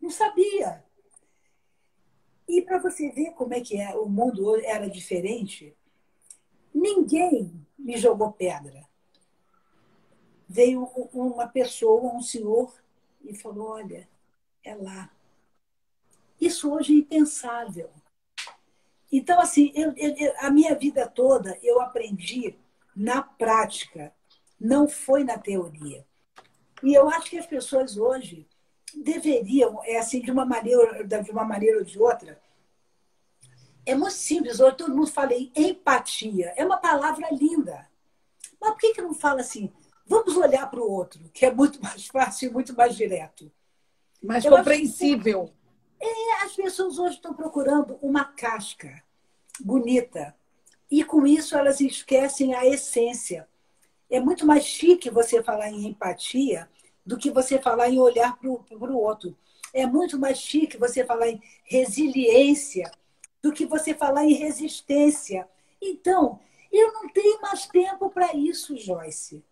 Não sabia. E para você ver como é que é, o mundo era diferente, Ninguém me jogou pedra. Veio uma pessoa, um senhor, e falou: Olha, é lá. Isso hoje é impensável. Então, assim, eu, eu, a minha vida toda eu aprendi na prática, não foi na teoria. E eu acho que as pessoas hoje deveriam, é assim, de uma maneira, de uma maneira ou de outra, é muito simples. Hoje todo mundo fala em empatia. É uma palavra linda. Mas por que, que não fala assim? Vamos olhar para o outro, que é muito [LAUGHS] mais fácil e muito mais direto. Mais Eu compreensível. Que, é, as pessoas hoje estão procurando uma casca bonita. E com isso elas esquecem a essência. É muito mais chique você falar em empatia do que você falar em olhar para o outro. É muito mais chique você falar em resiliência do que você falar em resistência. Então, eu não tenho mais tempo para isso, Joyce.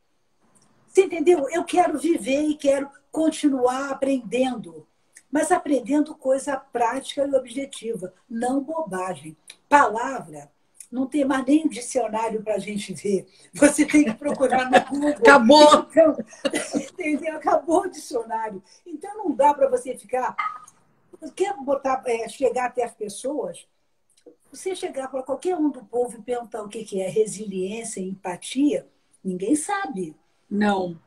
Você entendeu? Eu quero viver e quero continuar aprendendo, mas aprendendo coisa prática e objetiva, não bobagem. Palavra não tem mais nem um dicionário para a gente ver. Você tem que procurar no Google. [LAUGHS] Acabou! Então, [LAUGHS] entendeu? Acabou o dicionário. Então não dá para você ficar. Quer botar, é, chegar até as pessoas você chegar para qualquer um do povo e perguntar o que é resiliência e empatia, ninguém sabe. Não.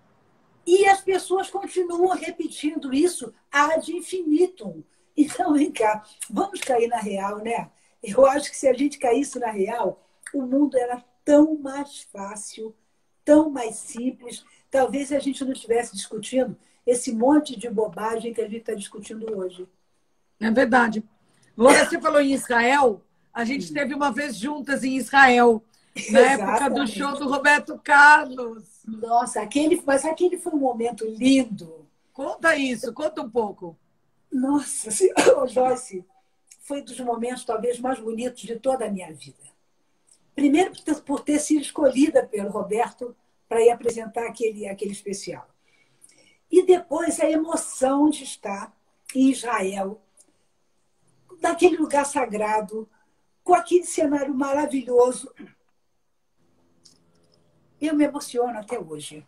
E as pessoas continuam repetindo isso ad infinitum. Então, vem cá, vamos cair na real, né? Eu acho que se a gente caísse na real, o mundo era tão mais fácil, tão mais simples. Talvez a gente não estivesse discutindo esse monte de bobagem que a gente está discutindo hoje. É verdade. Você falou em Israel, a gente esteve uma vez juntas em Israel, na [LAUGHS] época do show do Roberto Carlos. Nossa, aquele, mas aquele foi um momento lindo. Conta isso, conta um pouco. Nossa, [LAUGHS] Joyce, foi dos momentos talvez mais bonitos de toda a minha vida. Primeiro por ter sido escolhida pelo Roberto para ir apresentar aquele, aquele especial. E depois a emoção de estar em Israel, naquele lugar sagrado, com aquele cenário maravilhoso. Eu me emociono até hoje.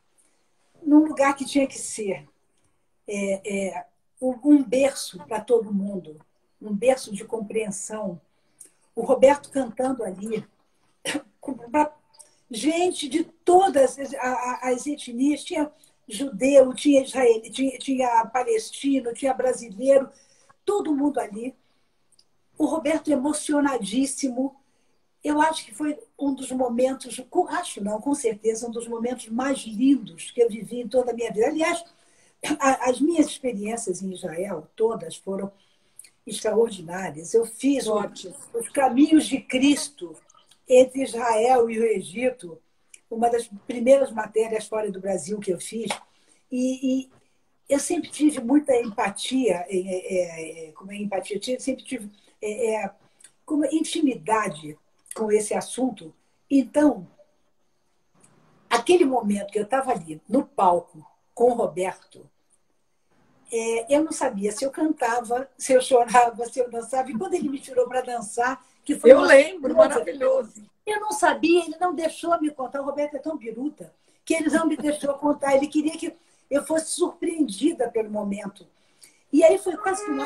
Num lugar que tinha que ser é, é, um berço para todo mundo, um berço de compreensão. O Roberto cantando ali, [COUGHS] gente de todas as etnias, tinha judeu, tinha israelita, tinha, tinha palestino, tinha brasileiro, todo mundo ali. O Roberto emocionadíssimo. Eu acho que foi um dos momentos, acho não, com certeza, um dos momentos mais lindos que eu vivi em toda a minha vida. Aliás, [COUGHS] as minhas experiências em Israel, todas foram extraordinárias. Eu fiz os caminhos de Cristo entre Israel e o Egito, uma das primeiras matérias fora do Brasil que eu fiz. E, e eu sempre tive muita empatia, é, é, é como é empatia, eu sempre tive é, é, como intimidade com esse assunto. Então, aquele momento que eu estava ali no palco com o Roberto, é, eu não sabia se eu cantava, se eu chorava, se eu dançava. E quando ele me tirou para dançar, que foi. Eu lembro, maravilhoso. Eu não sabia, ele não deixou me contar. O Roberto é tão biruta que ele não me deixou contar. Ele queria que eu fosse surpreendida pelo momento. E aí foi quase que uma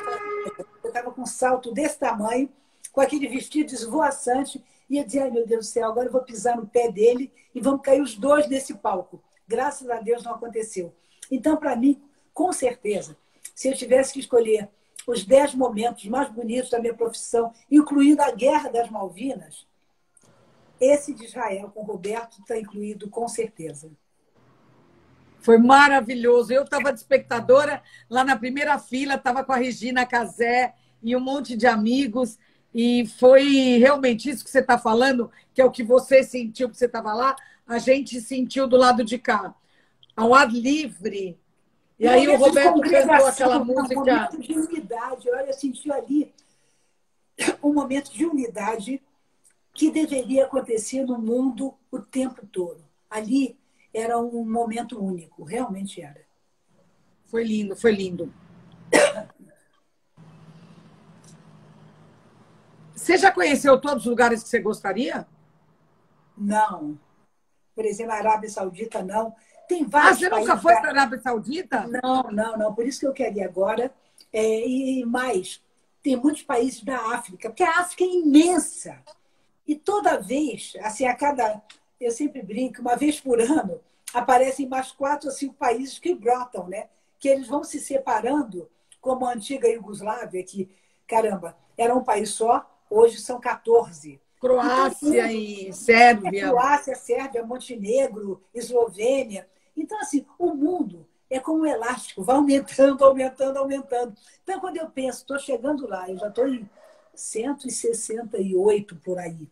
Eu estava com um salto desse tamanho, com aquele vestido esvoaçante, e eu dizia, ai meu Deus do céu, agora eu vou pisar no pé dele e vamos cair os dois nesse palco. Graças a Deus não aconteceu. Então, para mim, com certeza, se eu tivesse que escolher os dez momentos mais bonitos da minha profissão, incluindo a Guerra das Malvinas, esse de Israel com Roberto está incluído com certeza. Foi maravilhoso. Eu estava de espectadora lá na primeira fila, estava com a Regina Casé e um monte de amigos. E foi realmente isso que você está falando, que é o que você sentiu, que você estava lá, a gente sentiu do lado de cá. Ao ar livre. E aí o Roberto cantou aquela música. Um momento de unidade. Olha, eu senti ali um momento de unidade que deveria acontecer no mundo o tempo todo. Ali era um momento único, realmente era. Foi lindo, foi lindo. Você já conheceu todos os lugares que você gostaria? Não. Por exemplo, a Arábia Saudita, não. Tem vários. Ah, você nunca foi para a Arábia Saudita? Não, não, não. Por isso que eu quero ir agora. É, e mais, tem muitos países da África, porque a África é imensa. E toda vez, assim, a cada eu sempre brinco, uma vez por ano, aparecem mais quatro ou cinco países que brotam, né? Que eles vão se separando, como a antiga Iugoslávia, que, caramba, era um país só, hoje são 14. Croácia então, e Sérvia. É Croácia, Sérvia, Montenegro, Eslovênia. Então, assim, o mundo é como um elástico, vai aumentando, aumentando, aumentando. Então, quando eu penso, estou chegando lá, eu já estou em 168 por aí.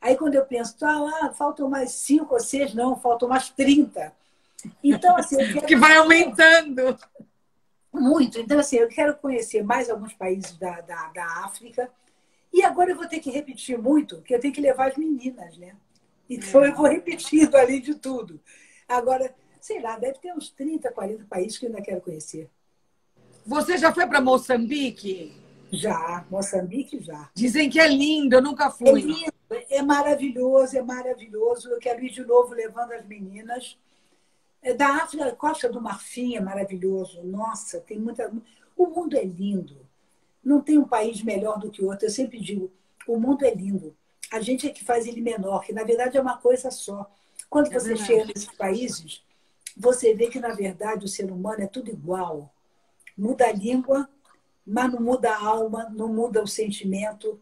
Aí quando eu penso, tá lá, faltam mais cinco ou seis, não, faltam mais 30. Então, assim, [LAUGHS] que vai aumentando. Muito. Então, assim, eu quero conhecer mais alguns países da, da, da África. E agora eu vou ter que repetir muito, porque eu tenho que levar as meninas, né? Então eu vou repetindo ali de tudo. Agora, sei lá, deve ter uns 30, 40 países que eu ainda quero conhecer. Você já foi para Moçambique? Já, Moçambique já. Dizem que é lindo, eu nunca fui. É lindo, é maravilhoso, é maravilhoso. Eu quero ir de novo levando as meninas. É da África, Costa do Marfim é maravilhoso. Nossa, tem muita. O mundo é lindo. Não tem um país melhor do que outro. Eu sempre digo, o mundo é lindo. A gente é que faz ele menor, que na verdade é uma coisa só. Quando é você chega nesses países, você vê que na verdade o ser humano é tudo igual. Muda a língua, mas não muda a alma, não muda o sentimento.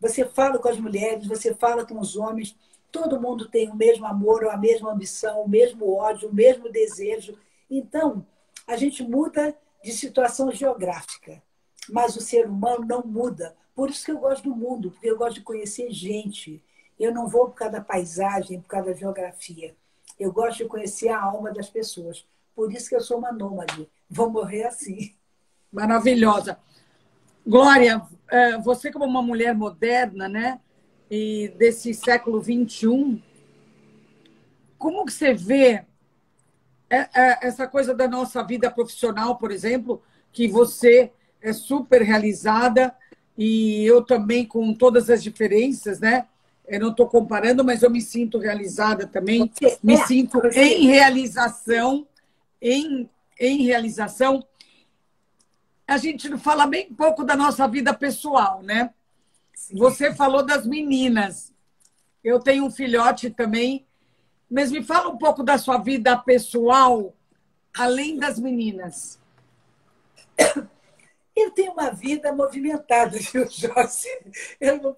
Você fala com as mulheres, você fala com os homens, todo mundo tem o mesmo amor, a mesma ambição, o mesmo ódio, o mesmo desejo. Então, a gente muda de situação geográfica, mas o ser humano não muda. Por isso que eu gosto do mundo, porque eu gosto de conhecer gente. Eu não vou por causa da paisagem, por causa da geografia. Eu gosto de conhecer a alma das pessoas. Por isso que eu sou uma nômade. Vou morrer assim maravilhosa. Glória, é, você como uma mulher moderna, né? E desse século 21, como que você vê é, é, essa coisa da nossa vida profissional, por exemplo, que você é super realizada e eu também com todas as diferenças, né? Eu não estou comparando, mas eu me sinto realizada também, me sinto em realização, em, em realização a gente fala bem pouco da nossa vida pessoal, né? Sim. Você falou das meninas. Eu tenho um filhote também, mas me fala um pouco da sua vida pessoal, além das meninas. Eu tenho uma vida movimentada, [LAUGHS] viu, Joyce?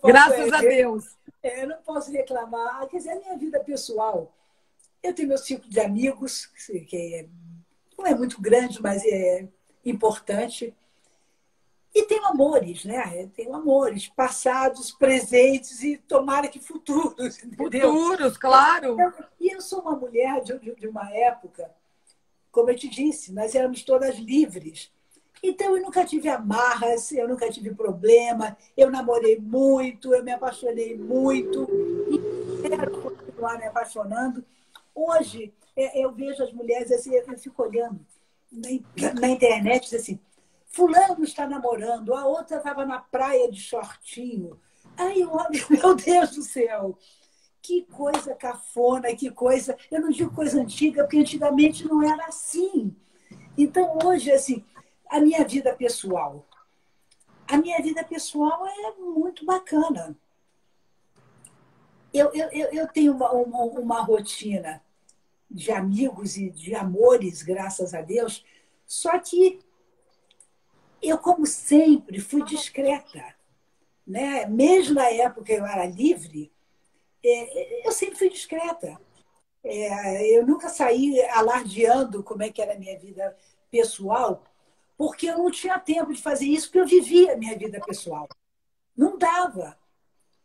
Graças é, a Deus. É, eu não posso reclamar. Quer dizer, a minha vida pessoal, eu tenho meu ciclo de amigos, que é, não é muito grande, mas é importante. E tenho amores, né? Tenho amores passados, presentes e tomara que futuros. [LAUGHS] Entendeu? Futuros, claro. E eu sou uma mulher de, de uma época, como eu te disse, nós éramos todas livres. Então, eu nunca tive amarras, eu nunca tive problema, eu namorei muito, eu me apaixonei muito e quero continuar me apaixonando. Hoje, é, eu vejo as mulheres assim, eu fico olhando na internet assim, fulano está namorando, a outra estava na praia de shortinho. Aí eu olho, [LAUGHS] meu Deus do céu, que coisa cafona, que coisa. Eu não digo coisa antiga, porque antigamente não era assim. Então, hoje, assim, a minha vida pessoal. A minha vida pessoal é muito bacana. Eu, eu, eu tenho uma, uma, uma rotina de amigos e de amores, graças a Deus, só que eu, como sempre, fui discreta. Né? Mesmo na época que eu era livre, é, eu sempre fui discreta. É, eu nunca saí alardeando como é que era a minha vida pessoal, porque eu não tinha tempo de fazer isso, porque eu vivia a minha vida pessoal. Não dava.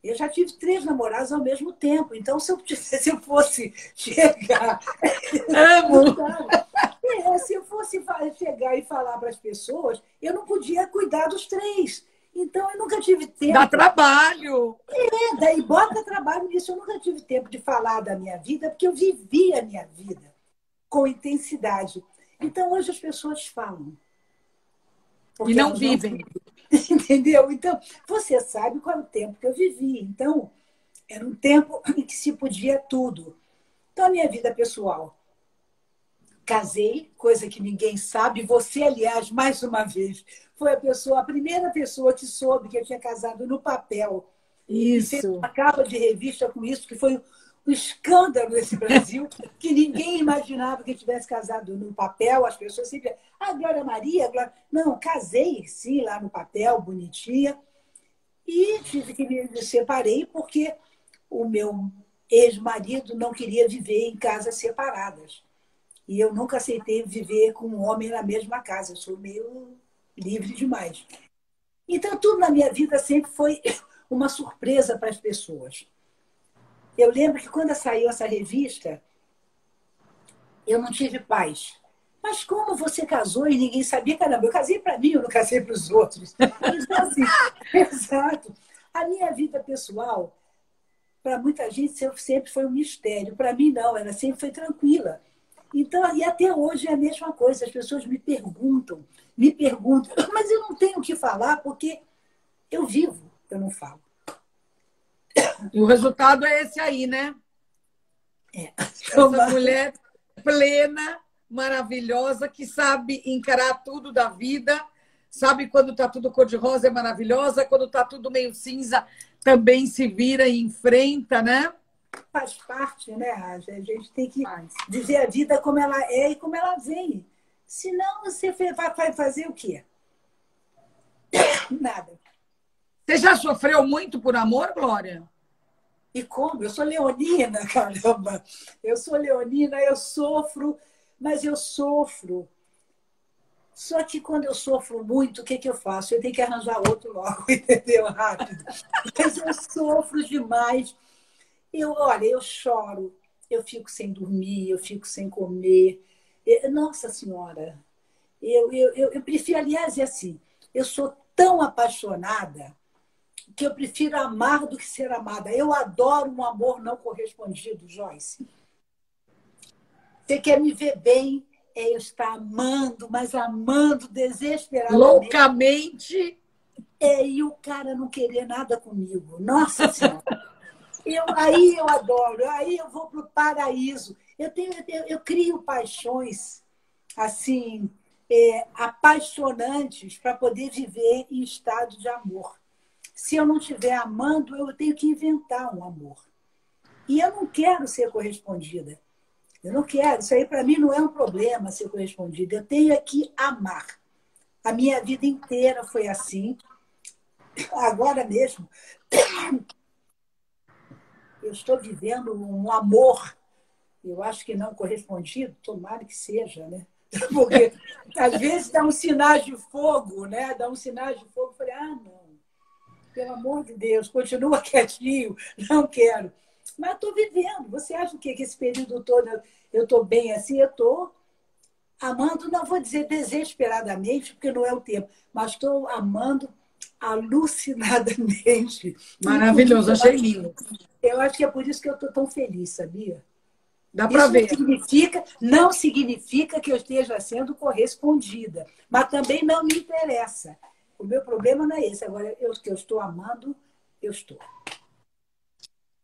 Eu já tive três namorados ao mesmo tempo, então se eu, se eu fosse chegar. [LAUGHS] Amo! É, se eu fosse chegar e falar para as pessoas, eu não podia cuidar dos três. Então, eu nunca tive tempo. Dá trabalho! É, daí bota trabalho nisso. Eu nunca tive tempo de falar da minha vida, porque eu vivia a minha vida com intensidade. Então, hoje as pessoas falam. E não vivem. Não... [LAUGHS] Entendeu? Então, você sabe qual é o tempo que eu vivi. Então, era um tempo em que se podia tudo. Então, a minha vida pessoal. Casei, coisa que ninguém sabe. Você, aliás, mais uma vez, foi a pessoa, a primeira pessoa que soube que eu tinha casado no papel. Isso. E fez uma capa de revista com isso, que foi um escândalo nesse Brasil, que ninguém imaginava que tivesse casado no papel. As pessoas sempre. Ah, Glória Maria, Glória... Não, casei, sim, lá no papel, bonitinha. E tive que me separei porque o meu ex-marido não queria viver em casas separadas. E eu nunca aceitei viver com um homem na mesma casa. Eu sou meio livre demais. Então, tudo na minha vida sempre foi [LAUGHS] uma surpresa para as pessoas. Eu lembro que quando saiu essa revista, eu não tive paz. Mas como você casou e ninguém sabia? Caramba, eu casei para mim, eu não casei para os outros. Então, assim, [LAUGHS] exato. A minha vida pessoal, para muita gente, sempre foi um mistério. Para mim, não, ela sempre foi tranquila. Então, e até hoje é a mesma coisa. As pessoas me perguntam, me perguntam, mas eu não tenho o que falar porque eu vivo, eu não falo. E o resultado é esse aí, né? É. Essa mulher plena, maravilhosa, que sabe encarar tudo da vida, sabe quando está tudo cor-de-rosa é maravilhosa, quando está tudo meio cinza também se vira e enfrenta, né? Faz parte, né, A gente tem que dizer a vida como ela é e como ela vem. Senão você vai fazer o quê? [COUGHS] Nada. Você já sofreu muito por amor, Glória? E como? Eu sou leonina, [LAUGHS] caramba. Eu sou leonina, eu sofro, mas eu sofro. Só que quando eu sofro muito, o que, que eu faço? Eu tenho que arranjar outro logo, [LAUGHS] entendeu? Rápido. Mas eu sofro demais. Eu, olha, eu choro, eu fico sem dormir, eu fico sem comer. Nossa Senhora, eu, eu, eu, eu prefiro, aliás, é assim, eu sou tão apaixonada que eu prefiro amar do que ser amada. Eu adoro um amor não correspondido, Joyce. Você quer me ver bem, é eu estar amando, mas amando desesperadamente. Loucamente. É, e o cara não querer nada comigo. Nossa Senhora. [LAUGHS] Eu, aí eu adoro, aí eu vou para o paraíso. Eu, tenho, eu, eu crio paixões assim é, apaixonantes para poder viver em estado de amor. Se eu não estiver amando, eu tenho que inventar um amor. E eu não quero ser correspondida. Eu não quero. Isso aí, para mim, não é um problema ser correspondida. Eu tenho é que amar. A minha vida inteira foi assim. Agora mesmo, [COUGHS] eu estou vivendo um amor, eu acho que não correspondido, tomara que seja, né? [LAUGHS] Porque às vezes dá um sinal de fogo, né? Dá um sinal de fogo. Eu falei, ah, não, pelo amor de Deus, continua [LAUGHS] quietinho, não quero. Mas estou vivendo. Você acha que, que esse período todo eu estou bem assim? Eu estou amando, não vou dizer desesperadamente, porque não é o tempo, mas estou amando alucinadamente. [LAUGHS] Maravilhoso, achei lindo. Eu acho que é por isso que eu estou tão feliz, sabia? Dá para ver. Significa, não significa que eu esteja sendo correspondida, mas também não me interessa. O meu problema não é esse. Agora, eu que eu estou amando, eu estou.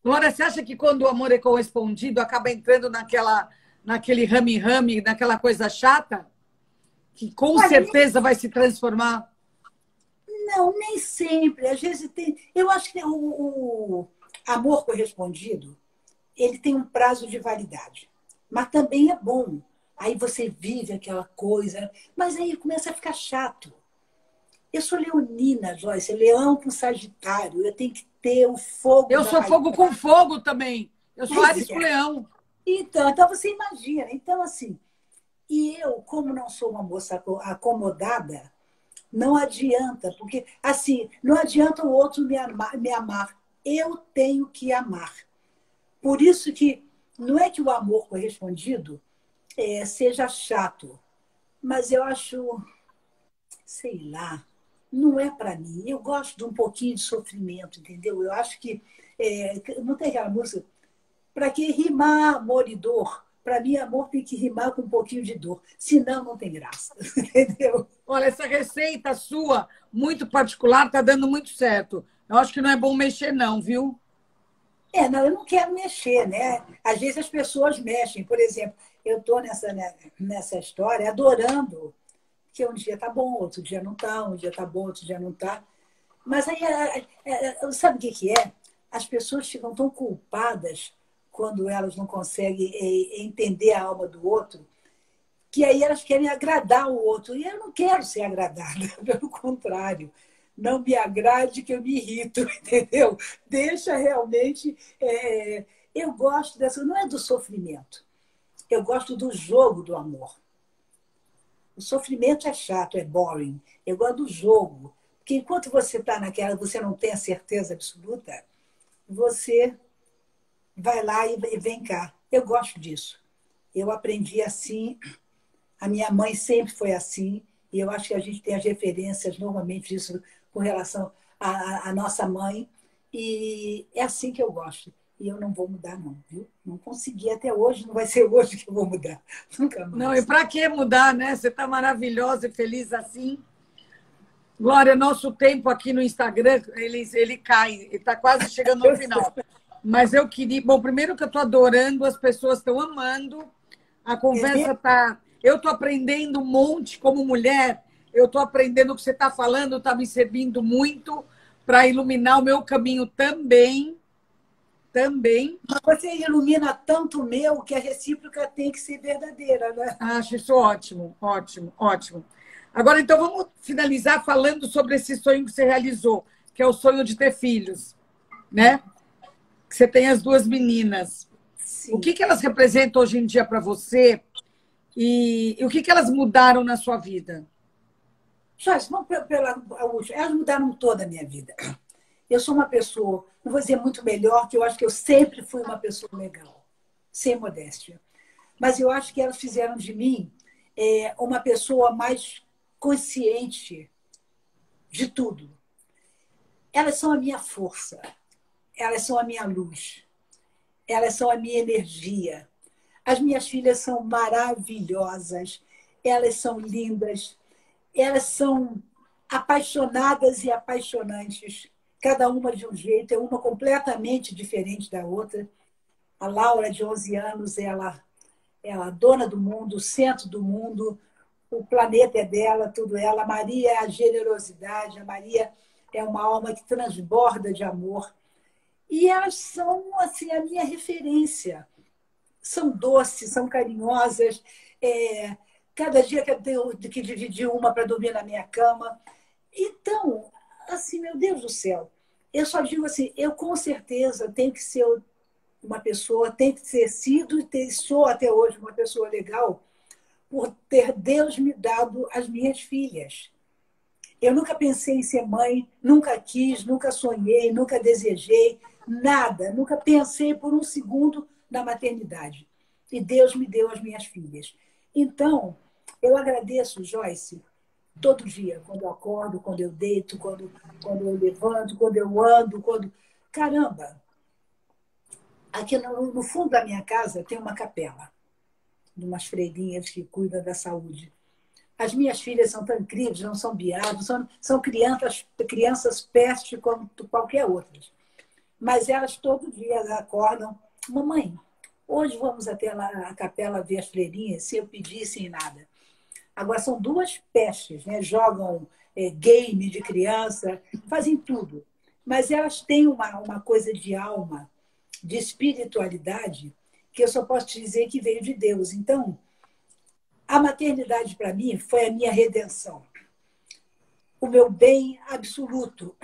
Laura, você acha que quando o amor é correspondido, acaba entrando naquela, naquele rame-rame, naquela coisa chata? Que com Mas certeza nem... vai se transformar? Não, nem sempre. Às vezes tem. Eu acho que o, o amor correspondido ele tem um prazo de validade. Mas também é bom. Aí você vive aquela coisa, mas aí começa a ficar chato. Eu sou leonina, Joyce, leão com sagitário. Eu tenho que ter o fogo. Eu sou fogo com fogo também. Eu sou Ares com leão. Então, então você imagina. Então, assim, e eu, como não sou uma moça acomodada, não adianta, porque assim, não adianta o outro me amar, me amar. Eu tenho que amar. Por isso que não é que o amor correspondido é, seja chato, mas eu acho, sei lá, não é para mim. Eu gosto de um pouquinho de sofrimento, entendeu? Eu acho que. É, não tem aquela música. Para que rimar amor e dor? Para mim, amor tem que rimar com um pouquinho de dor. Senão, não tem graça. [LAUGHS] Entendeu? Olha, essa receita sua, muito particular, está dando muito certo. Eu acho que não é bom mexer, não, viu? É, não, eu não quero mexer, né? Às vezes as pessoas mexem. Por exemplo, eu estou nessa, né, nessa história adorando que um dia tá bom, outro dia não tá, um dia tá bom, outro dia não tá. Mas aí, é, é, é, sabe o que, que é? As pessoas ficam tão culpadas quando elas não conseguem entender a alma do outro, que aí elas querem agradar o outro. E eu não quero ser agradada, [LAUGHS] pelo contrário. Não me agrade que eu me irrito, [LAUGHS] entendeu? Deixa realmente. É... eu gosto dessa. Não é do sofrimento. Eu gosto do jogo do amor. O sofrimento é chato, é boring. Eu gosto do jogo. Porque enquanto você está naquela, você não tem a certeza absoluta, você vai lá e vem cá. Eu gosto disso. Eu aprendi assim. A minha mãe sempre foi assim. E eu acho que a gente tem as referências normalmente disso com relação à, à nossa mãe. E é assim que eu gosto. E eu não vou mudar, não, viu? Não consegui até hoje, não vai ser hoje que eu vou mudar. [LAUGHS] Nunca mais. Não, e para que mudar, né? Você está maravilhosa e feliz assim. Glória, nosso tempo aqui no Instagram, ele, ele cai, está quase chegando ao [LAUGHS] final. Mas eu queria. Bom, primeiro que eu estou adorando, as pessoas estão amando, a conversa está. Eu estou aprendendo um monte como mulher, eu estou aprendendo o que você está falando, está me servindo muito para iluminar o meu caminho também também. Você ilumina tanto o meu que a recíproca tem que ser verdadeira, né? Acho isso ótimo, ótimo, ótimo. Agora, então, vamos finalizar falando sobre esse sonho que você realizou, que é o sonho de ter filhos, né? Que você tem as duas meninas. Sim. O que, que elas representam hoje em dia para você e, e, o que, que elas mudaram na sua vida? Joyce, vamos pela, elas mudaram toda a minha vida. Eu sou uma pessoa, não vou dizer muito melhor, que eu acho que eu sempre fui uma pessoa legal, sem modéstia. Mas eu acho que elas fizeram de mim é, uma pessoa mais consciente de tudo. Elas são a minha força, elas são a minha luz, elas são a minha energia. As minhas filhas são maravilhosas, elas são lindas, elas são apaixonadas e apaixonantes cada uma de um jeito, é uma completamente diferente da outra. A Laura, de 11 anos, ela, ela é dona do mundo, centro do mundo. o planeta é dela, tudo ela. A Maria é a generosidade, a Maria é uma alma que transborda de amor. E elas são assim a minha referência. São doces, são carinhosas. É, cada dia que eu tenho que dividir uma para dormir na minha cama. Então, assim, meu Deus do céu, eu só digo assim, eu com certeza tenho que ser uma pessoa, tenho que ter sido e ter, sou até hoje uma pessoa legal, por ter Deus me dado as minhas filhas. Eu nunca pensei em ser mãe, nunca quis, nunca sonhei, nunca desejei, nada, nunca pensei por um segundo na maternidade. E Deus me deu as minhas filhas. Então, eu agradeço, Joyce, todo dia, quando eu acordo, quando eu deito, quando, quando eu levanto, quando eu ando, quando. Caramba! Aqui no, no fundo da minha casa tem uma capela de umas freirinhas que cuidam da saúde. As minhas filhas são tão incríveis, não são biadas, são, são crianças, crianças peste como qualquer outra. Mas elas todo dia acordam, mamãe, hoje vamos até lá a capela ver as freirinhas, se eu pedisse em nada. Agora são duas pestes, né? jogam é, game de criança, fazem tudo. Mas elas têm uma, uma coisa de alma, de espiritualidade, que eu só posso te dizer que veio de Deus. Então, a maternidade para mim foi a minha redenção, o meu bem absoluto,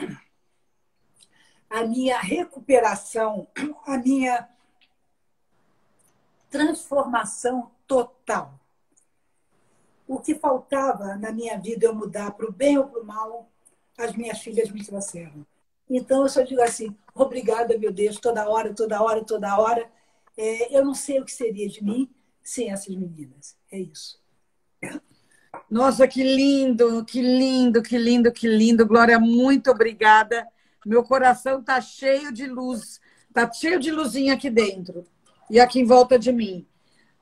a minha recuperação, a minha transformação total. O que faltava na minha vida eu mudar para o bem ou para o mal, as minhas filhas me trouxeram. Então eu só digo assim: obrigada, meu Deus, toda hora, toda hora, toda hora é, eu não sei o que seria de mim sem essas meninas. É isso. Nossa, que lindo, que lindo, que lindo, que lindo. Glória, muito obrigada. Meu coração está cheio de luz, está cheio de luzinha aqui dentro e aqui em volta de mim.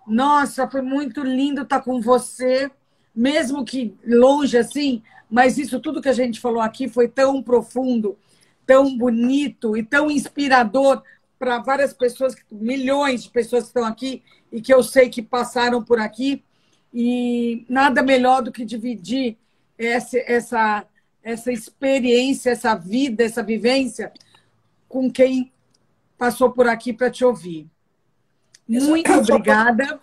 Nossa, foi muito lindo estar com você, mesmo que longe assim, mas isso tudo que a gente falou aqui foi tão profundo, tão bonito e tão inspirador para várias pessoas, milhões de pessoas que estão aqui e que eu sei que passaram por aqui. E nada melhor do que dividir essa, essa, essa experiência, essa vida, essa vivência com quem passou por aqui para te ouvir. Muito [COUGHS] obrigada.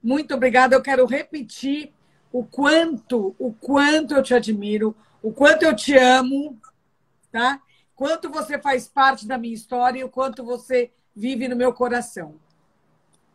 Muito obrigada. Eu quero repetir o quanto, o quanto eu te admiro, o quanto eu te amo, tá? quanto você faz parte da minha história e o quanto você vive no meu coração.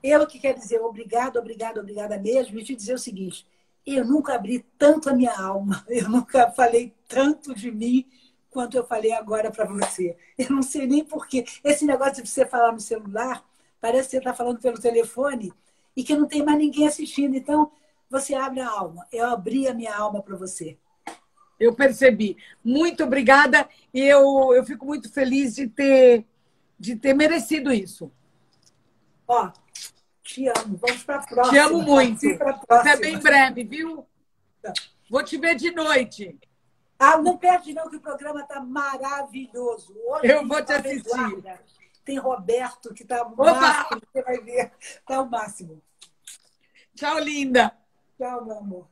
Eu que quero dizer obrigado, obrigado, obrigada mesmo, e te dizer o seguinte: eu nunca abri tanto a minha alma, [LAUGHS] eu nunca falei tanto de mim quanto eu falei agora para você. Eu não sei nem porquê. Esse negócio de você falar no celular, parece que você está falando pelo telefone e que não tem mais ninguém assistindo. Então, você abre a alma. Eu abri a minha alma para você. Eu percebi. Muito obrigada e eu, eu fico muito feliz de ter, de ter merecido isso. Ó, te amo. Vamos para a próxima. Te amo muito. Até bem breve, viu? Tá. Vou te ver de noite. Ah, não perde não, que o programa está maravilhoso. Hoje eu vou te assistir. Eduarda, tem Roberto, que está o máximo. Você vai ver. Está o máximo. Tchau, linda. Tchau, meu amor.